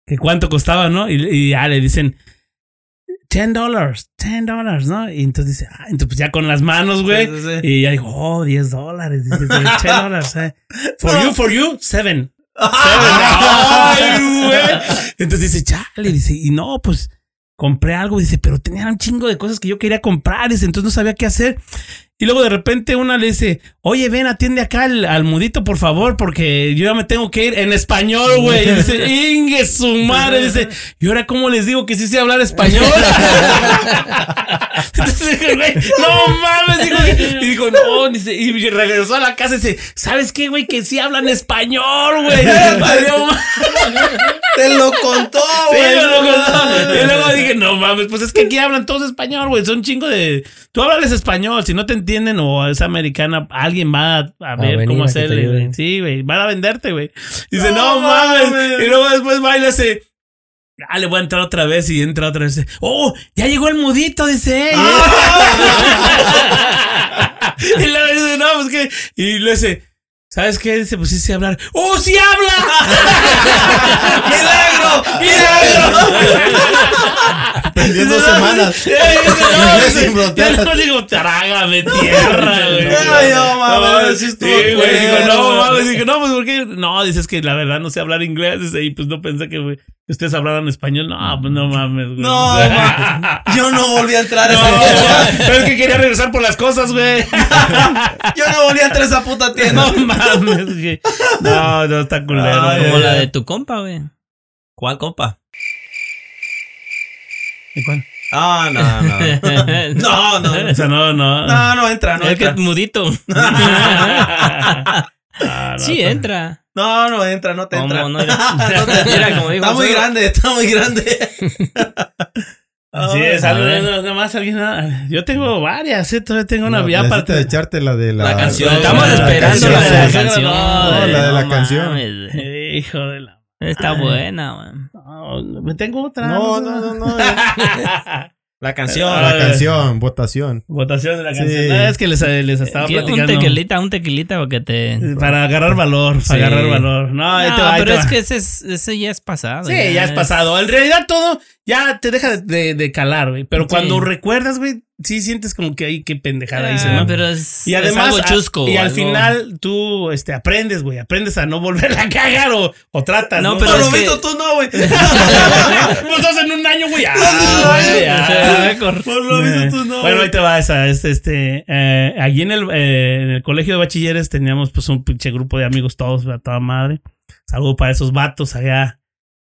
que cuánto costaba, ¿no? Y, y ya le dicen, 10 dólares, 10 dólares, ¿no? Y entonces dice, ah, entonces pues ya con las manos, güey. Sí, sí. Y ya dijo, oh, 10 dólares. Dice, 10 dólares, eh. For you, for you, 7. Ay, güey. Entonces dice, chale, dice, y no, pues compré algo, dice, pero tenía un chingo de cosas que yo quería comprar, dice, entonces no sabía qué hacer. Y luego de repente una le dice, oye, ven, atiende acá al, al mudito, por favor, porque yo ya me tengo que ir en español, güey. Y dice, Inge, su madre, dice, ¿y ahora cómo les digo que sí sé hablar español? Entonces güey, no mames, dijo, y dijo, no, dice, y regresó a la casa y dice, ¿sabes qué, güey? Que sí hablan español, güey. Te lo contó, Sí, güey. lo contó. Y luego dije, no mames, pues es que aquí hablan todos español, güey. Son chingo de. Tú hablas español, si no te entienden o es americana, alguien va a, a ver cómo hacerle, güey. Sí, güey. Van a venderte, güey. Dice, no, No mames. mames. Y luego después va y le hace. Ah, le voy a entrar otra vez y entra otra vez. Oh, ya llegó el mudito, dice. ella. y luego dice, no, pues que. Y le dice, ¿sabes qué? Dice, pues sí sé hablar. ¡Oh, sí habla! ¡Milagro! ¡Milagro! Aprendió dos semanas. Yo digo, trágame tierra, güey. Ay, no, mames, sí estuvo Sí, güey. Digo, culero, no, mames. Dije, no, pues, ¿por qué? No, dices que la verdad no sé hablar inglés. Y pues no pensé que, güey, ustedes hablaran español. No, pues no mames, güey. No, ma- yo no volví a entrar a No, esa tienda. pero es que quería regresar por las cosas, güey. Yo no volví a entrar a esa puta tienda. No mames, güey. No, no, está culero. Ay. Como la de tu compa, güey. ¿Cuál compa? ¿Y cuál? Ah, no, no. No, no. O sea, no, no. No, no entra, no Es que entra. es mudito. Ah, no, sí, entra. No, no entra, no te ¿Cómo entra. no? Como dijo Está muy grande, está muy grande. Así es, a algo, ver. no, nada más alguien. Yo tengo varias, ¿eh? Todavía tengo una No, vía echarte la de la, La canción. Estamos la esperando la de la canción. No, la de la No canción. mames. Hijo de la. Está buena, me tengo otra. No, no, no, no. La canción. La canción, votación. Votación de la Sí. canción. Ah, es que les, les estaba. Un platicando. tequilita, un tequilita para que te. Para agarrar valor, para Sí. agarrar valor. No, ahí No, te va, ahí pero es que ese, es- ese ya es pasado. Sí, ya es pasado. En realidad todo ya te deja de, de- de calar, güey. Pero Sí. cuando recuerdas, güey, sí sientes como que hay qué pendejada hice, Ah, ¿no? Pero es, Y es además, algo a- chusco. y al algo- final tú este, aprendes, güey. Aprendes a no volverla a cagar o, o tratas. No, No, pero Por es lo que- visto tú no, güey. Pues dos en un año, güey. Ah, ya. Por lo visto tú no. Bueno, ahí te va esa. Este, este, eh, allí en el, eh, en el colegio de bachilleres teníamos pues un pinche grupo de amigos todos, a toda madre. Saludo para esos vatos allá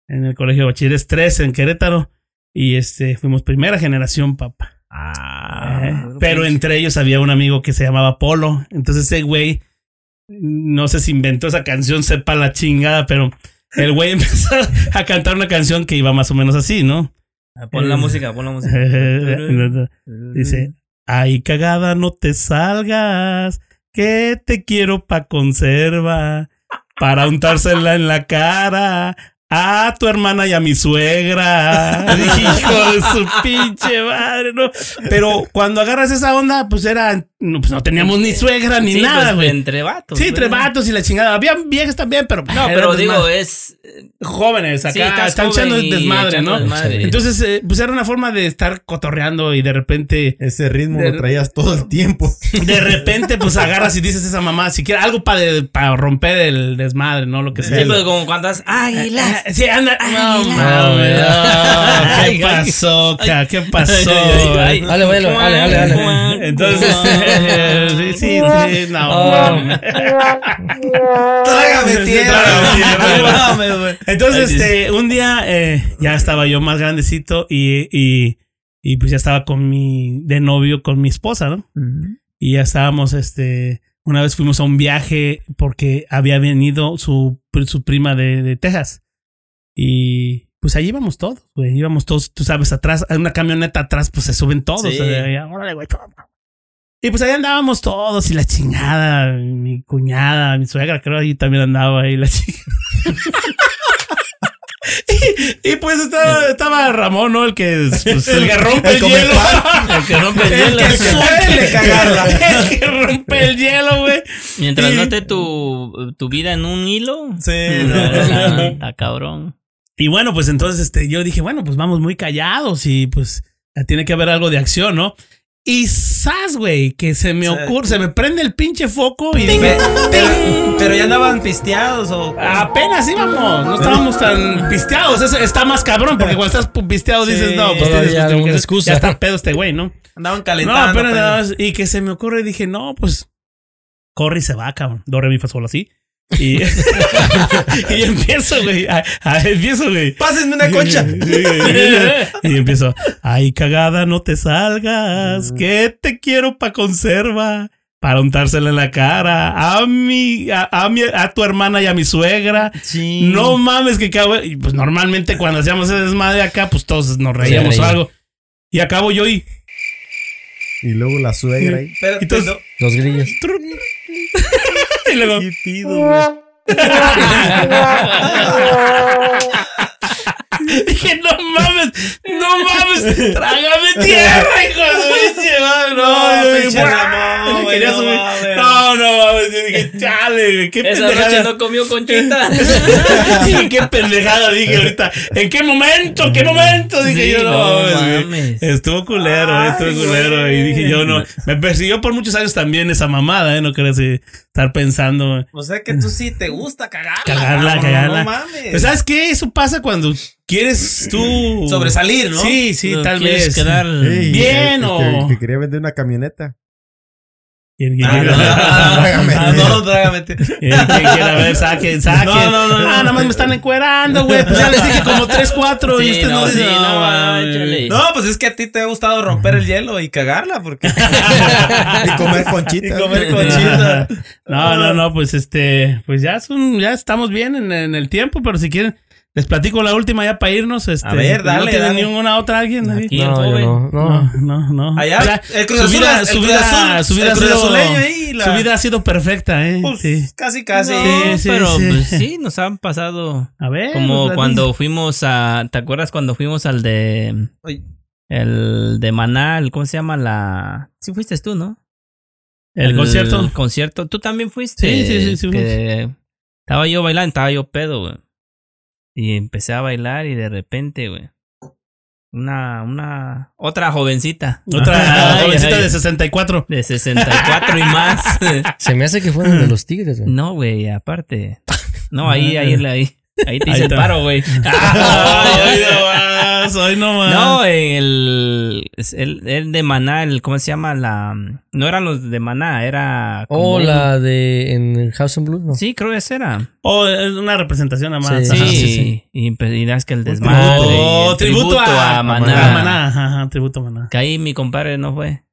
en el colegio de bachilleres 3 en Querétaro. Y este, fuimos primera generación, papá. Ah, Eh, pero entre ellos había un amigo que se llamaba Polo. Entonces ese güey, no sé si inventó esa canción, sepa la chingada, pero el güey empezó a cantar una canción que iba más o menos así, ¿no? Pon la música, pon la música. Dice, ay cagada, no te salgas, que te quiero pa' conserva, para untársela en la cara. A tu hermana y a mi suegra. Hijo de su pinche madre, ¿no? Pero cuando agarras esa onda, pues era. No, pues no teníamos ni suegra ni Sí, nada, pues, güey. entre vatos. sí, entre vatos y la chingada. Había viejas también, pero. No, pero digo, es. jóvenes acá Sí, están joven echando desmadre, echando ¿no? desmadre. Entonces, eh, pues era una forma de estar cotorreando y de repente, Ese ritmo De- lo traías todo el tiempo. de repente, pues agarras y dices a esa mamá, si quiere algo para romper el desmadre, ¿no? Lo que sea. Sí, pero como cuando has. ¡Águila! Sí, anda. No, mames. ay, ¿Qué pasó, ca? ¿Qué pasó? Dale, dale, dale, dale, dale. Entonces, sí, sí, sí, no. Oh. mames. Trágame tierra. Trágame tierra. No. Entonces, este, un día eh, ya estaba yo más grandecito y, y, y pues ya estaba con mi, de novio con mi esposa, ¿no? Y ya estábamos, este, una vez fuimos a un viaje porque había venido su, su prima de, de Texas. Y pues ahí íbamos todos, güey. Íbamos todos, tú sabes, atrás, hay una camioneta atrás, pues se suben todos. Sí. o sea, ya, órale, güey. Y pues ahí andábamos todos y la chingada, mi cuñada, mi suegra, creo ahí también andaba ahí la chingada. y, y, pues estaba, estaba Ramón, ¿no? El que, pues, el que rompe el, El hielo. El que rompe el El hielo. que suele cagarla. El que rompe el hielo, güey. Mientras Y- no esté tu, tu vida en un hilo. Sí, no, no, está cabrón. Y bueno, pues entonces este, yo dije, bueno, pues vamos muy callados y pues tiene que haber algo de acción, ¿no? Y sas, güey, que se me ocurre, se me prende el pinche foco y Pe- pero, pero ya andaban pisteados o. apenas íbamos, no estábamos tan pisteados. Eso está más cabrón, porque cuando estás pisteado dices, Sí, no, pues tienes alguna que- excusa. Ya está pedo este güey, ¿no? Andaban No, calentando. pero pues. nada más, y que se me ocurre, dije, no, pues corre y se va, cabrón. Do, re, mi, fa, sol, así. Y, y empiezo, güey. a- a- empiezo, güey. Pásenme una concha. y empiezo, ay, cagada, no te salgas, que te quiero pa' conserva, para untársela en la cara, a mi, a, a mi, a tu hermana y a mi suegra. Sí. No mames, que cabrón. Y pues normalmente cuando hacíamos ese desmadre acá, pues todos nos reíamos o algo. Y acabo yo y, Y luego la suegra ahí. Espérate, Entonces- no. Los grillos. y luego, ¿Qué pido, güey? Dije, no mames, no mames, trágame tierra, hijo de madre. No, dije, pinche no subir. mames. No, no mames. Yo dije, chale, güey, qué Esa noche no comió conchita. Dije, qué pendejada, dije ahorita. ¿En qué momento? ¿Qué momento? Dije Sí, yo, no, no mames. Estuvo culero, estuvo culero. güey. Y dije yo, no. Me persiguió por muchos años también esa mamada, ¿eh? No querías estar pensando. O sea que tú sí te gusta cagarla. Cagarla, cabrón, cagarla. No mames. Pues, ¿Sabes qué? Eso pasa cuando quieres tú. Sobresalir, ¿no? Sí, sí, No tal quieres vez. quedar Ey, Bien, el- el o- que- el que quería vender una camioneta. ¿Quién, quién Ah, quiere- ah, ah, tierra. no, trágame. ¿Quién- quién quiere ver? Saquen, saquen. No, no, no, no. Ah, nada más me están encuerando, güey. Pues ya les dije como tres, cuatro. y Sí, ustedes no, no, sí, no, échale. No, pues es que a ti te ha gustado romper el hielo y cagarla, porque. Y comer y conchita. comer conchita. No, no, no, pues este, pues ya son, ya estamos bien en, en el tiempo, pero si quieren, les platico la última ya para irnos. Este, A ver, dale, ¿No tiene dale. ninguna otra alguien? El No, no, no. No, no. Allá, O sea, el Cruz su Azul, vida, el su vida, Azul, su vida el ha Cruz sido, Azuleño ahí, la- su vida ha sido perfecta, ¿eh? Pues, sí. Casi, casi. No, Sí, sí, pero sí. pues sí, nos han pasado. A ver. Como cuando fuimos a. ¿Te acuerdas cuando fuimos al de. Ay. El de Maná, el- ¿cómo se llama? La. Sí, fuiste tú, ¿no? ¿El concierto? El concierto. Tú también fuiste. Sí, sí, sí, sí, que Estaba yo bailando, estaba yo pedo, güey. Y empecé a bailar y de repente, güey. Una, una. Otra jovencita. Otra Ay, jovencita ay. de 64. De 64 y más. Se me hace que fueron de los tigres, güey. No, güey, aparte. No, ahí, ahí, ahí. Ahí te hice el paro, güey. Ay, hoy no más, hoy no más. No, en el, el, el de Maná, el, ¿cómo se llama? La, no eran los de Maná, era... como O un- la de en el House and Blues, ¿no? Sí, creo que esa era. Oh, es una representación nada más. Sí, Sí, Ajá, sí. y empe- y das que el desmadre. Oh, tributo, a, a Maná. a Maná, ajá, ajá, tributo a Maná. Que ahí mi compadre no fue.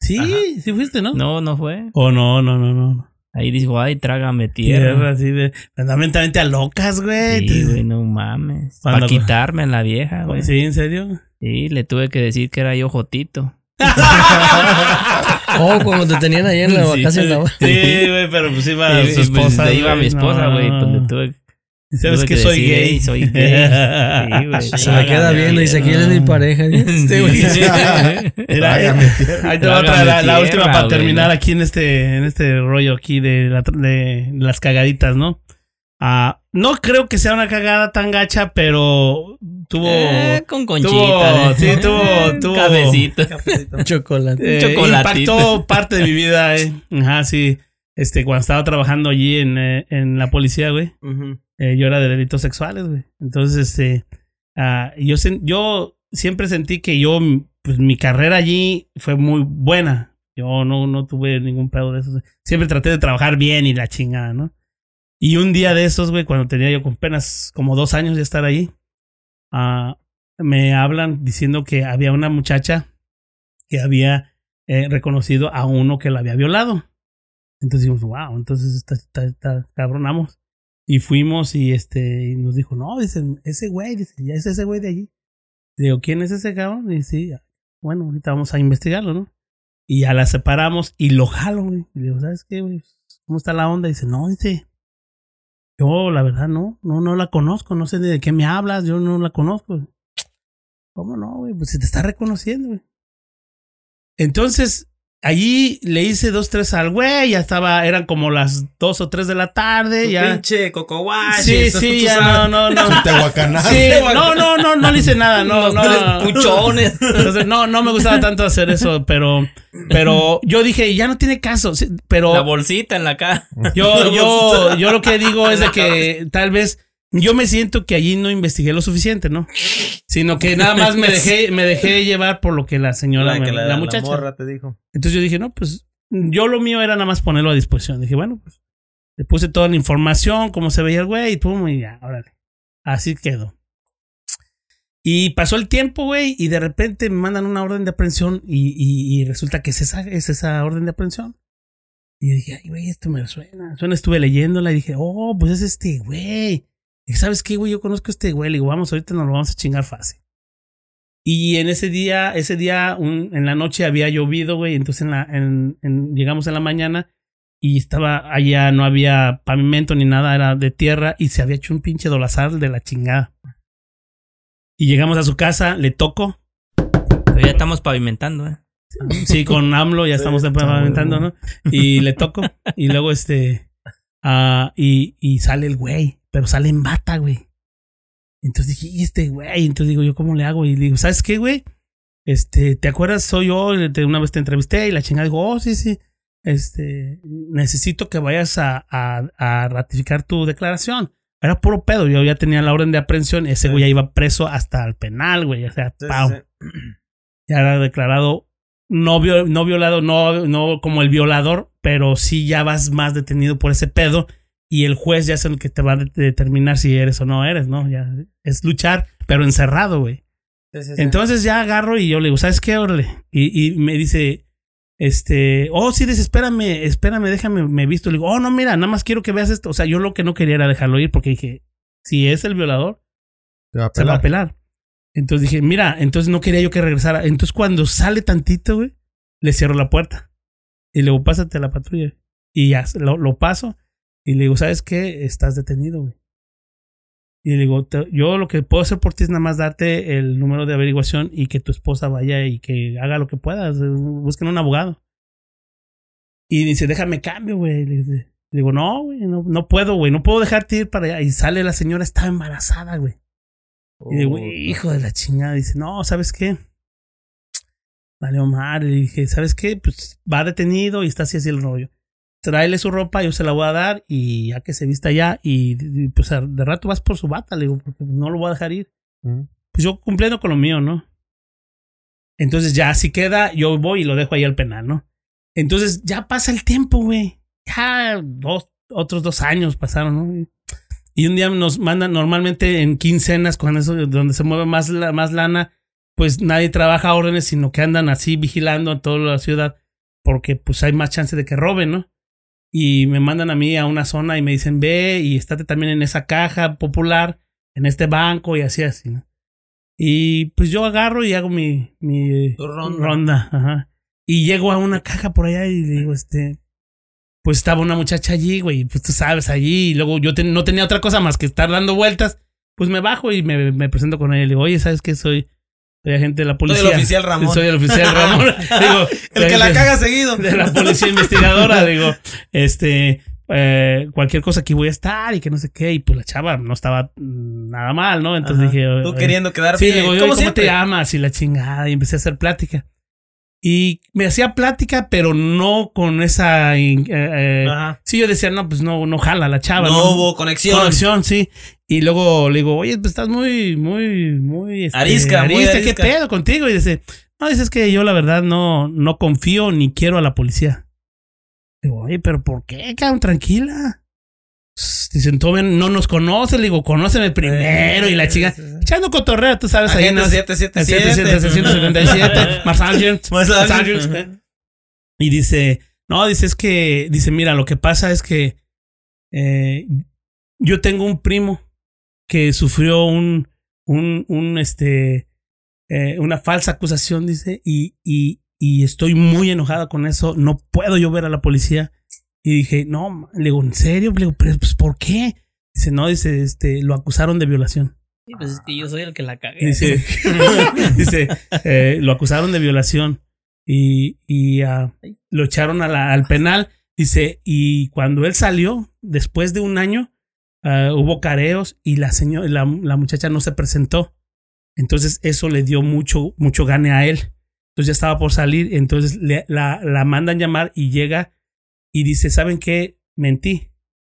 Sí, sí fuiste, ¿no? No, no fue. Oh, no, no, no, no. Ahí dijo, ay, trágame tierra. Tierra, así de. Fundamentalmente a locas, güey. Sí, güey, no mames. Para quitarme a la vieja, güey. Sí, ¿en serio? Sí, le tuve que decir que era yo Jotito. Oh, cuando te tenían ahí en la Sí, la Sí, güey, pero pues iba Sí, su pues, esposa. iba a mi esposa, No. güey. Pues le tuve ¿Sabes que que soy decir, gay? "Ey, soy gay". Sí, güey. Se me queda viendo y dice, ¿quién es mi pareja? Este, güey. Ahí te va otra, la, la última para terminar ¿no? aquí en este, en este rollo aquí de, la- de las cagaditas, ¿no? Ah, no creo que sea una cagada tan gacha, pero tuvo... Eh, con conchita. tuvo- ¿eh? sí, tuvo- tuvo- Cabecito. Chocolate. eh, impactó parte de mi vida, eh. Ajá, sí. Este, cuando estaba trabajando allí en, eh, en la policía, güey. Eh, yo era de delitos sexuales, güey. Entonces, este, ah, yo, siempre sentí que yo, pues mi carrera allí fue muy buena. Yo no, no tuve ningún pedo de eso. Siempre traté de trabajar bien y la chingada, ¿no? Y un día de esos, güey, cuando tenía yo con apenas como dos años de estar ahí, ah, me hablan diciendo que había una muchacha que había eh, reconocido a uno que la había violado. Entonces dijimos, wow, entonces está cabronamos. Y fuimos y este y nos dijo, no, dicen, ese güey, dice, ya es ese güey de allí. Digo, ¿quién es ese cabrón? Y dice, bueno, ahorita vamos a investigarlo, ¿no? Y ya la separamos y lo jalo, güey. Y le digo, ¿sabes qué, güey? ¿Cómo está la onda? Dice, no, dice, yo la verdad no, no, no la conozco, no sé de qué me hablas, yo no la conozco. ¿Cómo no, güey? Pues se te está reconociendo, güey. Entonces, allí le hice dos, tres al güey, ya estaba, eran como las dos o tres de la tarde, Tu ya. Pinche cocoguache. Sí, sí, ya sabes. no, no, no. Sí, no, no, no, no le hice nada, no, no. Los puchones. Entonces, no, no me gustaba tanto hacer eso, pero, pero yo dije, ya no tiene caso, pero La bolsita en la cara. yo, yo, yo lo que digo es de que tal vez yo me siento que allí no investigué lo suficiente, ¿no? Sino que nada más me dejé, me dejé llevar por lo que la señora, La me- que la, la, la muchacha. morra te dijo. Entonces yo dije, no, pues yo lo mío era nada más ponerlo a disposición. Dije, bueno, pues le puse toda la información, cómo se veía el güey, y pum, y ya, órale. Así quedó. Y pasó el tiempo, güey, y de repente me mandan una orden de aprehensión y, y- y resulta que es esa, es esa orden de aprehensión. Y yo dije, ay, güey, esto me suena. Suena, estuve leyéndola y dije, oh, pues es este güey. Y ¿sabes qué, güey? Yo conozco a este güey. Le digo, vamos, ahorita nos lo vamos a chingar fácil. Y en ese día, ese día, un- en la noche había llovido, güey. Entonces en la, en, en- llegamos en la mañana y estaba allá, no había pavimento ni nada, era de tierra y se había hecho un pinche dolazar de la chingada. Y llegamos a su casa, le toco. Pero ya estamos pavimentando, ¿eh? Sí, con AMLO ya estamos pavimentando, ¿no? Y le toco. Y luego este. ah, y, y sale el güey, pero sale en bata, güey. Entonces dije, ¿y este güey? Entonces digo, ¿yo cómo le hago? Y le digo, ¿sabes qué, güey? Este, ¿te acuerdas? Soy yo, de una vez te entrevisté y la chingada digo, oh, sí, sí. Este, necesito que vayas a, a, a ratificar tu declaración. Era puro pedo, yo ya tenía la orden de aprehensión, ese güey ya iba preso hasta el penal, güey, o sea, Sí, pau. sí. Ya era declarado no, no violado, no, no como el violador, pero sí ya vas más detenido por ese pedo y el juez ya es el que te va a de- determinar si eres o no eres, ¿no? Ya es luchar, pero encerrado, güey. Sí, sí, sí. Entonces ya agarro y yo le digo, ¿sabes qué? Órale. Y, y me dice, este, oh, sí, dice, espérame, espérame, déjame, me visto. Le digo, oh, no, mira, nada más quiero que veas esto. O sea, yo lo que no quería era dejarlo ir porque dije, si es el violador, Te va a se va a pelar. Entonces dije, mira, entonces no quería yo que regresara. Entonces cuando sale tantito, güey, le cierro la puerta. Y le digo, pásate a la patrulla. Y ya, lo, lo paso. Y le digo, ¿sabes qué? Estás detenido, güey. Y le digo, te- yo lo que puedo hacer por ti es nada más darte el número de averiguación y que tu esposa vaya y que haga lo que puedas. eh, Busquen un abogado. Y dice, déjame cambio, güey. Le digo, no, güey, no, no puedo, güey. No puedo dejarte ir para allá. Y sale la señora, estaba embarazada, güey. Y digo, hijo de la chingada. Dice, no, ¿sabes qué? Vale, Omar. Le dije, ¿sabes qué? Pues va detenido y está así así el rollo. Tráele su ropa, yo se la voy a dar y ya que se vista ya. Y, y, pues de rato vas por su bata, le digo, porque no lo voy a dejar ir. Ujú. Pues yo cumpliendo con lo mío, ¿no? Entonces ya si queda, yo voy y lo dejo ahí al penal, ¿no? Entonces ya pasa el tiempo, güey. Ya dos, otros dos años pasaron, ¿no? Y un día nos mandan normalmente en quincenas, cuando eso, donde se mueve más, la- más lana, pues nadie trabaja órdenes, sino que andan así vigilando a toda la ciudad, porque pues hay más chance de que roben, ¿no? Y me mandan a mí a una zona y me dicen, ve y estate también en esa caja popular, en este banco y así, así, ¿no? Y pues yo agarro y hago mi, mi ronda. ronda, ajá. Y llego a una caja por allá y digo, este, pues estaba una muchacha allí, güey, pues tú sabes, allí, y luego yo te- no tenía otra cosa más que estar dando vueltas, pues me bajo y me, me presento con ella y le digo, oye, ¿sabes qué? Soy, soy agente de la policía. el oficial Ramón. Soy el oficial Ramón. digo, El que la caga seguido. de la policía investigadora, digo, este, eh, cualquier cosa aquí voy a estar y que no sé qué, y pues la chava no estaba mm, nada mal, ¿no? Entonces Ajá. dije, Tú queriendo quedar Sí, bien. digo, "Oye, ¿Cómo ¿cómo, te llamas? Y la chingada, y empecé a hacer plática. Y me hacía plática, pero no con esa. eh, eh, Ajá. sí, yo decía, no, pues no, no jala la chava. No hubo conexión. Conexión, sí. Y luego le digo, oye, pues estás muy, muy, muy. este, Arisca, muy ¿qué arisca. pedo contigo? Y dice, No, dice, es que yo la verdad no, no confío ni quiero a la policía. Digo, oye, pero ¿por qué, cabrón? Tranquila. Dicen, ven, no nos conoces. Le digo, conóceme primero. Y la chica, echando cotorreo, tú sabes, ahí en el 777. 777, Mars Sargent, Mars Mars Sargent. Sargent, ¿eh? Y dice, no, dice, es que, dice, mira, lo que pasa es que eh, yo tengo un primo que sufrió un, un, un, este, eh, una falsa acusación, dice, y, y, y estoy muy enojada con eso, no puedo yo ver a la policía. Y dije, no, le digo, ¿en serio? Le digo, pero pues, ¿por qué? Dice, no, dice, este, lo acusaron de violación. Sí, pues es que yo soy el que la cagué. Dice, dice eh, lo acusaron de violación y, y ah, lo echaron a la- al penal. Dice, y cuando él salió, después de un año, ah, hubo careos y la, señora, la, la muchacha no se presentó. Entonces eso le dio mucho, mucho gane a él. Entonces ya estaba por salir, entonces le- la, la mandan llamar y llega y dice, ¿saben qué? Mentí.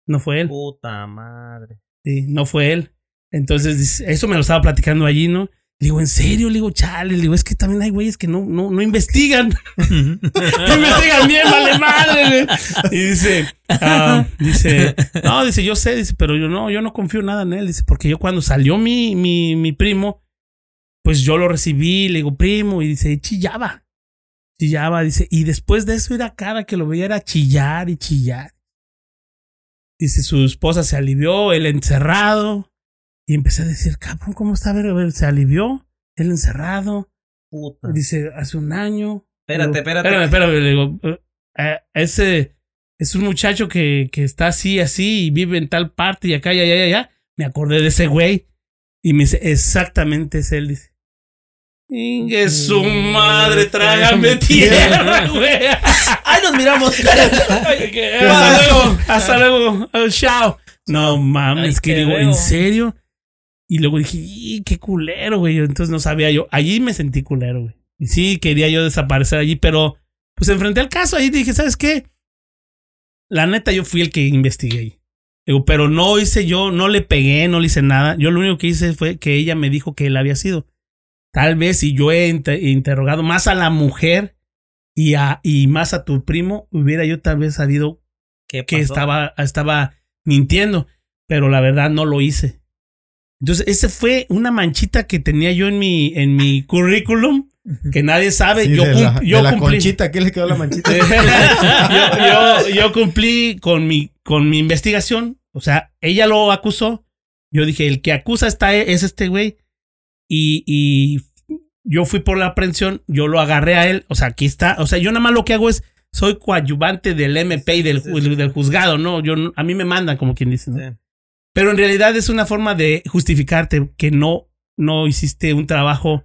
No fue él. Puta madre. Sí, no fue él. Entonces, dice, eso me lo estaba platicando allí, ¿no? Le digo, ¿en serio? Le digo, chale, le digo, es que también hay güeyes que no, no, no investigan. no investigan bien, vale madre. Y dice, ah, dice, no, dice, yo sé, dice, pero yo no, yo no confío nada en él. Dice, porque yo cuando salió mi, mi, mi primo, pues yo lo recibí, le digo, primo, y dice, chillaba. Chillaba, dice, y después de eso era cada que lo veía era chillar y chillar. Dice, su esposa se alivió, él encerrado. Y empecé a decir, cabrón, ¿cómo está? A ver, a ver, se alivió, él encerrado. Puta. Dice, hace un año. Espérate, espérate. Espérame, espérame. Le digo, eh, eh, ese es un muchacho que, que está así, así, y vive en tal parte y acá, y allá, y allá. Me acordé de ese güey. Y me dice, exactamente es él, dice. Ingue su madre, trágame tierra, güey. ¡Ay, nos miramos! hasta luego, hasta luego, oh, chao. No mames, Ay, que digo. ¿en serio? Y luego dije, "Y, qué culero, güey. Entonces no sabía yo. Allí me sentí culero, güey. Y sí, quería yo desaparecer allí, pero pues enfrenté al caso. Ahí dije, ¿sabes qué? La neta, yo fui el que investigué ahí. Digo, pero no hice yo, no le pegué, no le hice nada. Yo lo único que hice fue que ella me dijo que él había sido. Tal vez si yo he inter- interrogado más a la mujer y, a, y más a tu primo, hubiera yo tal vez sabido ¿Qué que estaba, estaba mintiendo, pero la verdad no lo hice. Entonces, ese fue una manchita que tenía yo en mi, en mi currículum, que nadie sabe. Sí, yo de la, cum- yo de la cumplí. conchita, ¿qué le quedó la manchita? yo, yo, yo cumplí con mi, con mi investigación. O sea, ella lo acusó. Yo dije, el que acusa está, es este güey. Y, y yo fui por la aprehensión, yo lo agarré a él. O sea, aquí está. O sea, yo nada más lo que hago es, soy coadyuvante del MP y del, Sí, sí, sí. del juzgado, ¿no? Yo, no- a mí me mandan, como quien dice, ¿no? Sí. Pero en realidad es una forma de justificarte que no, no hiciste un trabajo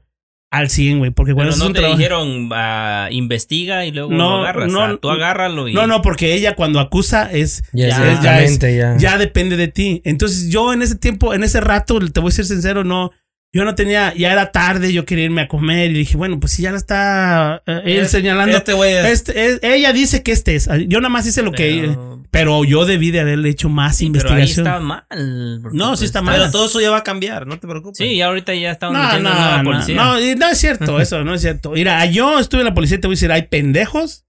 al 100, güey. Porque cuando Pero no un te trabajo- dijeron, investiga y luego No, lo agarras. no, tú agárralo y... No, no, porque ella cuando acusa es Ya, Ya, es directamente, ya. ya depende de ti. Entonces yo en ese tiempo, en ese rato, te voy a ser sincero, no, yo no tenía, ya era tarde, yo quería irme a comer y dije, bueno, pues si ya la está eh, él Es- señalando. Este güey es. Este, es- ella dice que este es. Yo nada más hice lo que... Pero- yo debí de haberle hecho más Sí, pero ahí investigación. está mal. No, sí está mal. Pero todo eso ya va a cambiar, no te preocupes. Sí, y ahorita ya estamos No, no, policía. no, no es cierto, eso no es cierto. Mira, yo estuve en la policía y te voy a decir, hay pendejos,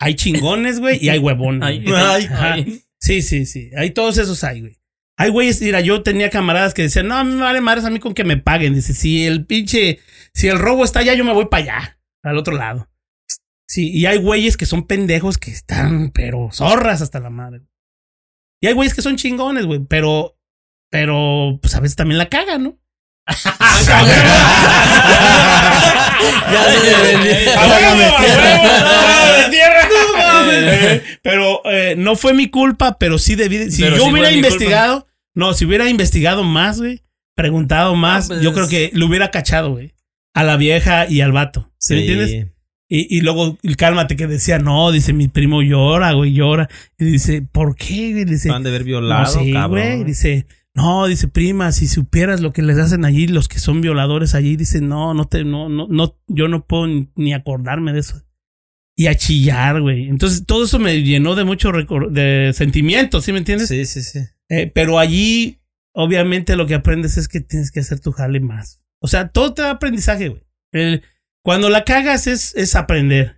hay chingones, güey, y hay huevones. Ay, güey. ay, Ajá. ay. Sí, sí, sí. Hay todos esos hay, güey. Hay güeyes, mira, yo tenía camaradas que decían, no, me vale madres a mí con que me paguen. Dice, si el pinche, si el robo está allá, yo me voy para allá, al otro lado. Sí, y hay güeyes que son pendejos que están, pero zorras hasta la madre. Y hay güeyes que son chingones, güey, pero, pero, pues a veces también la cagan, ¿no? Ya se. ¡No mames! Eh, Pero eh, no fue mi culpa, pero sí debí. de- Si Pero yo hubiera investigado, no, si hubiera investigado más, güey, preguntado más, Ah, pues- yo creo que lo hubiera cachado, güey. A la vieja y al vato. ¿Sí, me entiendes? Y, y luego, y cálmate, que decía, no, dice, mi primo llora, güey, llora. Y dice, ¿por qué? güey? Dice, Van de haber no, violado, cabrón. güey. Dice, no, dice, prima, si supieras lo que les hacen allí, los que son violadores allí, dice, no, no te, no, no, no, yo no puedo ni- acordarme de eso. Y a chillar, güey. Entonces, todo eso me llenó de mucho de sentimientos, ¿sí me entiendes? Sí, sí, sí. Eh, pero allí, obviamente, lo que aprendes es que tienes que hacer tu jale más. O sea, todo te da aprendizaje, güey. El- Cuando la cagas es, es aprender.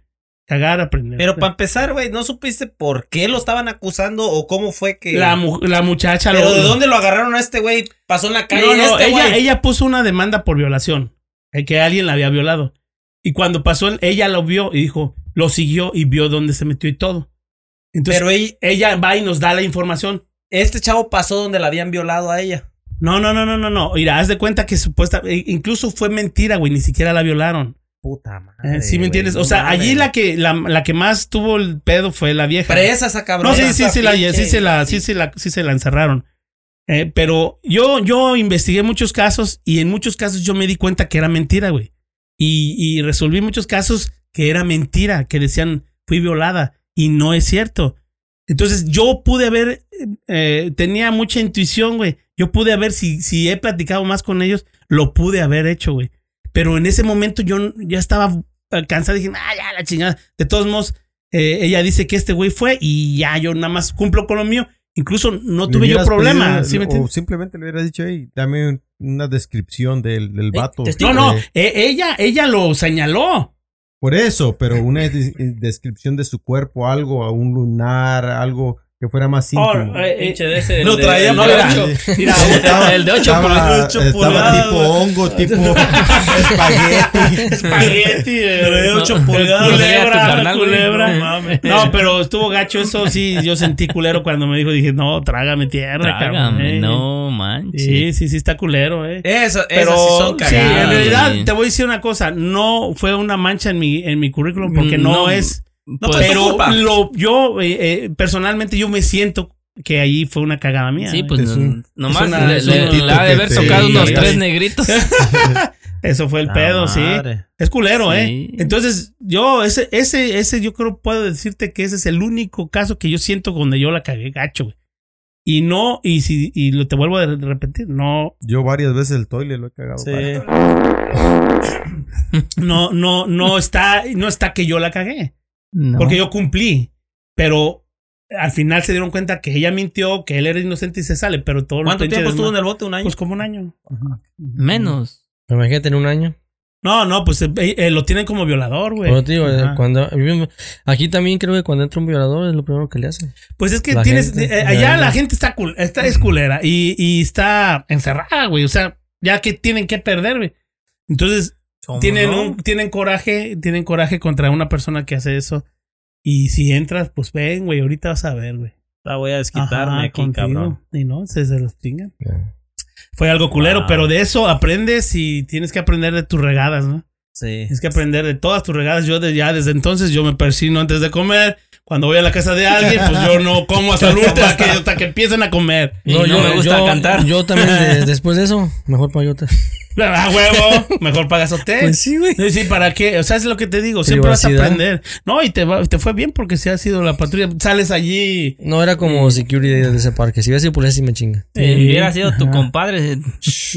Cagar, aprender. Pero para empezar, güey, ¿no supiste por qué lo estaban acusando o cómo fue que... la, mu- la muchacha Pero lo- ¿de dónde lo agarraron a este güey? Pasó en la calle No, no, este ella, güey. ella puso una demanda por violación. eh, Que alguien la había violado. Y cuando pasó, el- ella lo vio y dijo, lo siguió y vio dónde se metió y todo. Entonces, Pero ella- ella va y nos da la información. este chavo pasó donde la habían violado a ella. No, no, no, no, no, no. Mira, haz de cuenta que supuesta, e- incluso fue mentira, güey, ni siquiera la violaron. Puta madre. Eh, ¿Sí me entiendes? o sea, allí la que, la, la que más tuvo el pedo fue la vieja. Presa esa cabrón. No, sí, sí, sí, la, sí, se la, sí, se la, sí se la encerraron. Eh, pero yo, yo investigué muchos casos y en muchos casos yo me di cuenta que era mentira, güey. Y, y resolví muchos casos que era mentira, que decían fui violada y no es cierto. Entonces yo pude haber, eh, tenía mucha intuición, güey. Yo pude haber, si, si he platicado más con ellos, lo pude haber hecho, güey. Pero en ese momento yo ya estaba eh, cansado dije, ah, ya la chingada. De todos modos, eh, ella dice que este güey fue y ya yo nada más cumplo con lo mío. Incluso no tuve yo problema. pedido- ¿sí me o simplemente le hubieras dicho, hey, dame un- una descripción del, del vato. No, no, Eh, eh, ella, ella lo señaló. Por eso, pero una des- descripción de su cuerpo, algo, a un lunar, algo que fuera más Oh, íntimo. eh, eh, Pinche de ese, el Lo de- traía el no, de mira, Estaba- el de ocho estaba, pulgadas. ocho estaba pulgadas, tipo hongo, tipo espagueti. espagueti, eh, de ocho no, pulgadas. No sería tu Culebra, culebra. No mames. No, pero estuvo gacho eso, sí, yo sentí culero cuando me dijo, dije, no, trágame tierra, cabrón. Trágame, eh. no manches. Sí, sí, sí, está culero, eh. Eso, Pero esas sí son sí, cagadas. en realidad te voy a decir una cosa, no fue una mancha en mi en mi currículum porque no, No, es, No, Pues, pero lo yo eh, eh, personalmente yo me siento que ahí fue una cagada mía. Sí, eh. pues un- nomás una- le, ha de haber tocado Sí, unos tres negritos. Eso fue el La pedo, sí. Es culero, Sí. ¿eh? Entonces, yo, ese, ese, ese, yo creo, puedo decirte que ese es el único caso que yo siento donde yo la cagué gacho, güey. Y no, y si, y lo te vuelvo a repetir, no, Yo varias veces el toile lo he cagado. Sí. para- no, no, no está, no está que yo la cagué. No. Porque yo cumplí. Pero al final se dieron cuenta que ella mintió, que él era inocente y se sale, pero todo ¿Cuánto tiempo estuvo en el bote? ¿Un año? Pues como un año. Menos. Imagínate en un año. No, no, pues eh, eh, lo tienen como violador, güey. Te digo, eh, Ajá. cuando, aquí también creo que cuando entra un violador es lo primero que le hacen. Pues es que La tienes. gente, eh, allá la gente está, cul- está es culera y, y está encerrada, güey. O sea, ya que tienen que perder, güey. Entonces, ¿Cómo tienen, no? un, tienen coraje, tienen coraje contra una persona que hace eso. Y si entras, pues ven, güey, ahorita vas a ver, güey. La voy a desquitarme Ajá, aquí, contigo. cabrón. Y no, se, se los chingan. Ya. Fue algo culero, Wow. pero de eso aprendes y tienes que aprender de tus regadas, ¿no? Sí. Tienes que aprender de todas tus regadas. Yo de, ya desde entonces yo me persino antes de comer. Cuando voy a la casa de alguien, pues yo no como hasta, el último, hasta, que, hasta que empiecen a comer. Y no me gusta cantar. Yo también, de- después de eso, mejor payote. A huevo, mejor pagas hotel. Pues sí, güey. Sí, ¿para qué? O sea, es lo que te digo. Siempre vas a aprender. No, y te, va- te fue bien porque si has sido la patrulla. Sales allí. No era como security de ese parque. Si hubiera sido policía, sí me chinga. Si hubiera sido tu compadre,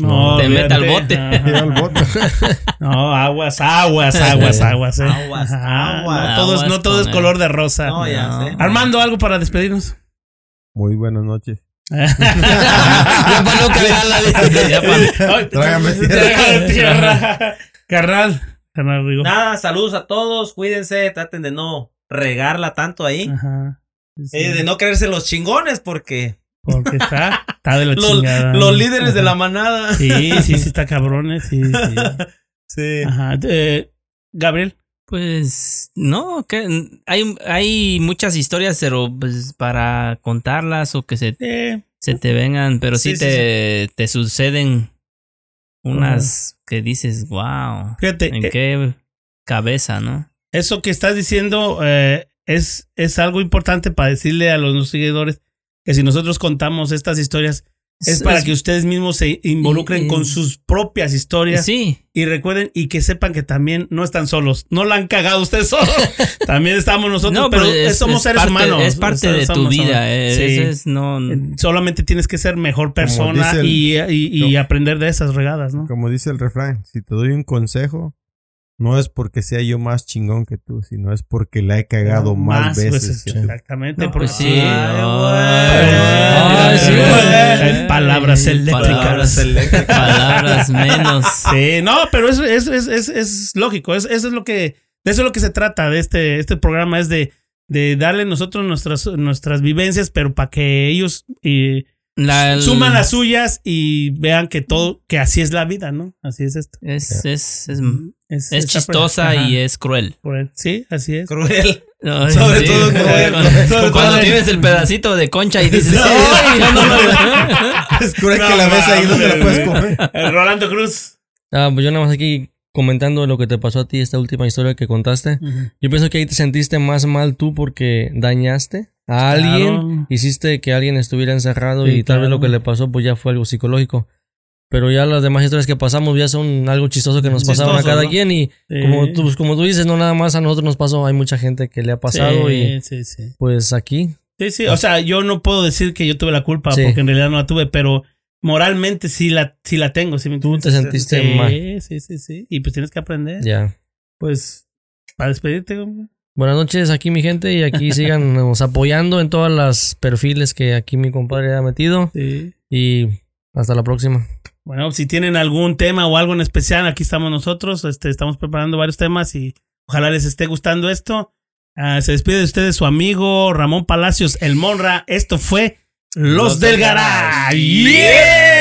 No, te mete al bote. No, aguas, aguas, aguas, aguas. eh. Aguas, aguas. No todo es, no Aguas todo es con color de rosa. No, ya No. sé. Armando, algo para despedirnos. Muy buenas noches. Ya para no cagarla. Trágame trágame tierra. Carnal. Carnal, digo. Nada, saludos a todos. Cuídense. Traten de no regarla tanto ahí. Ajá. Sí, Eh, de no creerse los chingones porque Porque está, está de la los, chingada. los líderes de la manada. Sí, sí, sí, está cabrones. Sí, sí. Sí. Ajá. Eh, Gabriel. Pues no, que hay, hay muchas historias, pero pues para contarlas o que se, Eh, se te vengan, pero sí, Sí, sí, te, te suceden unas que dices, wow, fíjate, ¿en eh, qué cabeza, no? eso que estás diciendo eh, es, es algo importante para decirle a los seguidores que si nosotros contamos estas historias es para que ustedes mismos se involucren y- con sus propias historias Sí, y recuerden y que sepan que también no están solos. No la han cagado ustedes solos. también estamos nosotros, no, pero, es- somos es seres parte- humanos. Es parte O sea, de tu somos- vida, eh, Sí. eso es no... Solamente tienes que ser mejor persona el- y, y- y No. aprender de esas regadas, ¿no? Como dice el refrán, si te doy un consejo, no es porque sea yo más chingón que tú, sino es porque la he cagado más, veces. exactamente. No, porque pues sí. sí. Ay, sí, Ay, Palabras eléctricas. Palabras eléctricas. Palabras menos. Sí, no, pero es, es, es, es, es lógico. Es, eso es lo que, de eso es lo que se trata de este, este programa, es de, de darle nosotros nuestras, nuestras vivencias, pero para que ellos eh, La- el- suman las suyas y vean que todo, que así es la vida, ¿no? Así es esto. Es, es, es, Es, es está- chistosa ajá. y es cruel. Sí, así es. Cruel. No, Sobre sí. todo cruel. Cuando, cuando tienes el pedacito de concha y dices, "Ay, no, no, no". Es cruel que la ves ahí no te la puedes comer. El Rolando Cruz. Ah, pues yo nada más aquí comentando lo que te pasó a ti, esta última historia que contaste. Yo pienso que ahí te sentiste más mal tú porque dañaste a alguien, Claro. hiciste que alguien estuviera encerrado Sí, y tal vez lo que le pasó pues ya fue algo psicológico. Pero ya las demás historias que pasamos ya son algo chistoso que nos pasaban a Chistoso, cada ¿no? quien y Sí. como, tú, pues, como tú dices, no nada más a nosotros nos pasó, hay mucha gente que le ha pasado sí, y sí, sí. pues aquí. Sí, sí, o sea, yo no puedo decir que yo tuve la culpa Sí. porque en realidad no la tuve, pero moralmente sí la, sí la tengo. ¿sí me Tú te sentiste sí, mal. Sí, sí, sí. Y pues tienes que aprender. Ya. Pues, para despedirte, hombre. Buenas noches aquí mi gente y aquí síganos apoyando en todas las perfiles que aquí mi compadre ha metido Sí. y hasta la próxima. Bueno, si tienen algún tema o algo en especial, aquí estamos nosotros. Este, estamos preparando varios temas y ojalá les esté gustando esto. Ah, se despide de ustedes su amigo Ramón Palacios, el Monra. Esto fue Los, Los del del Garage. Garage. ¡Yeah!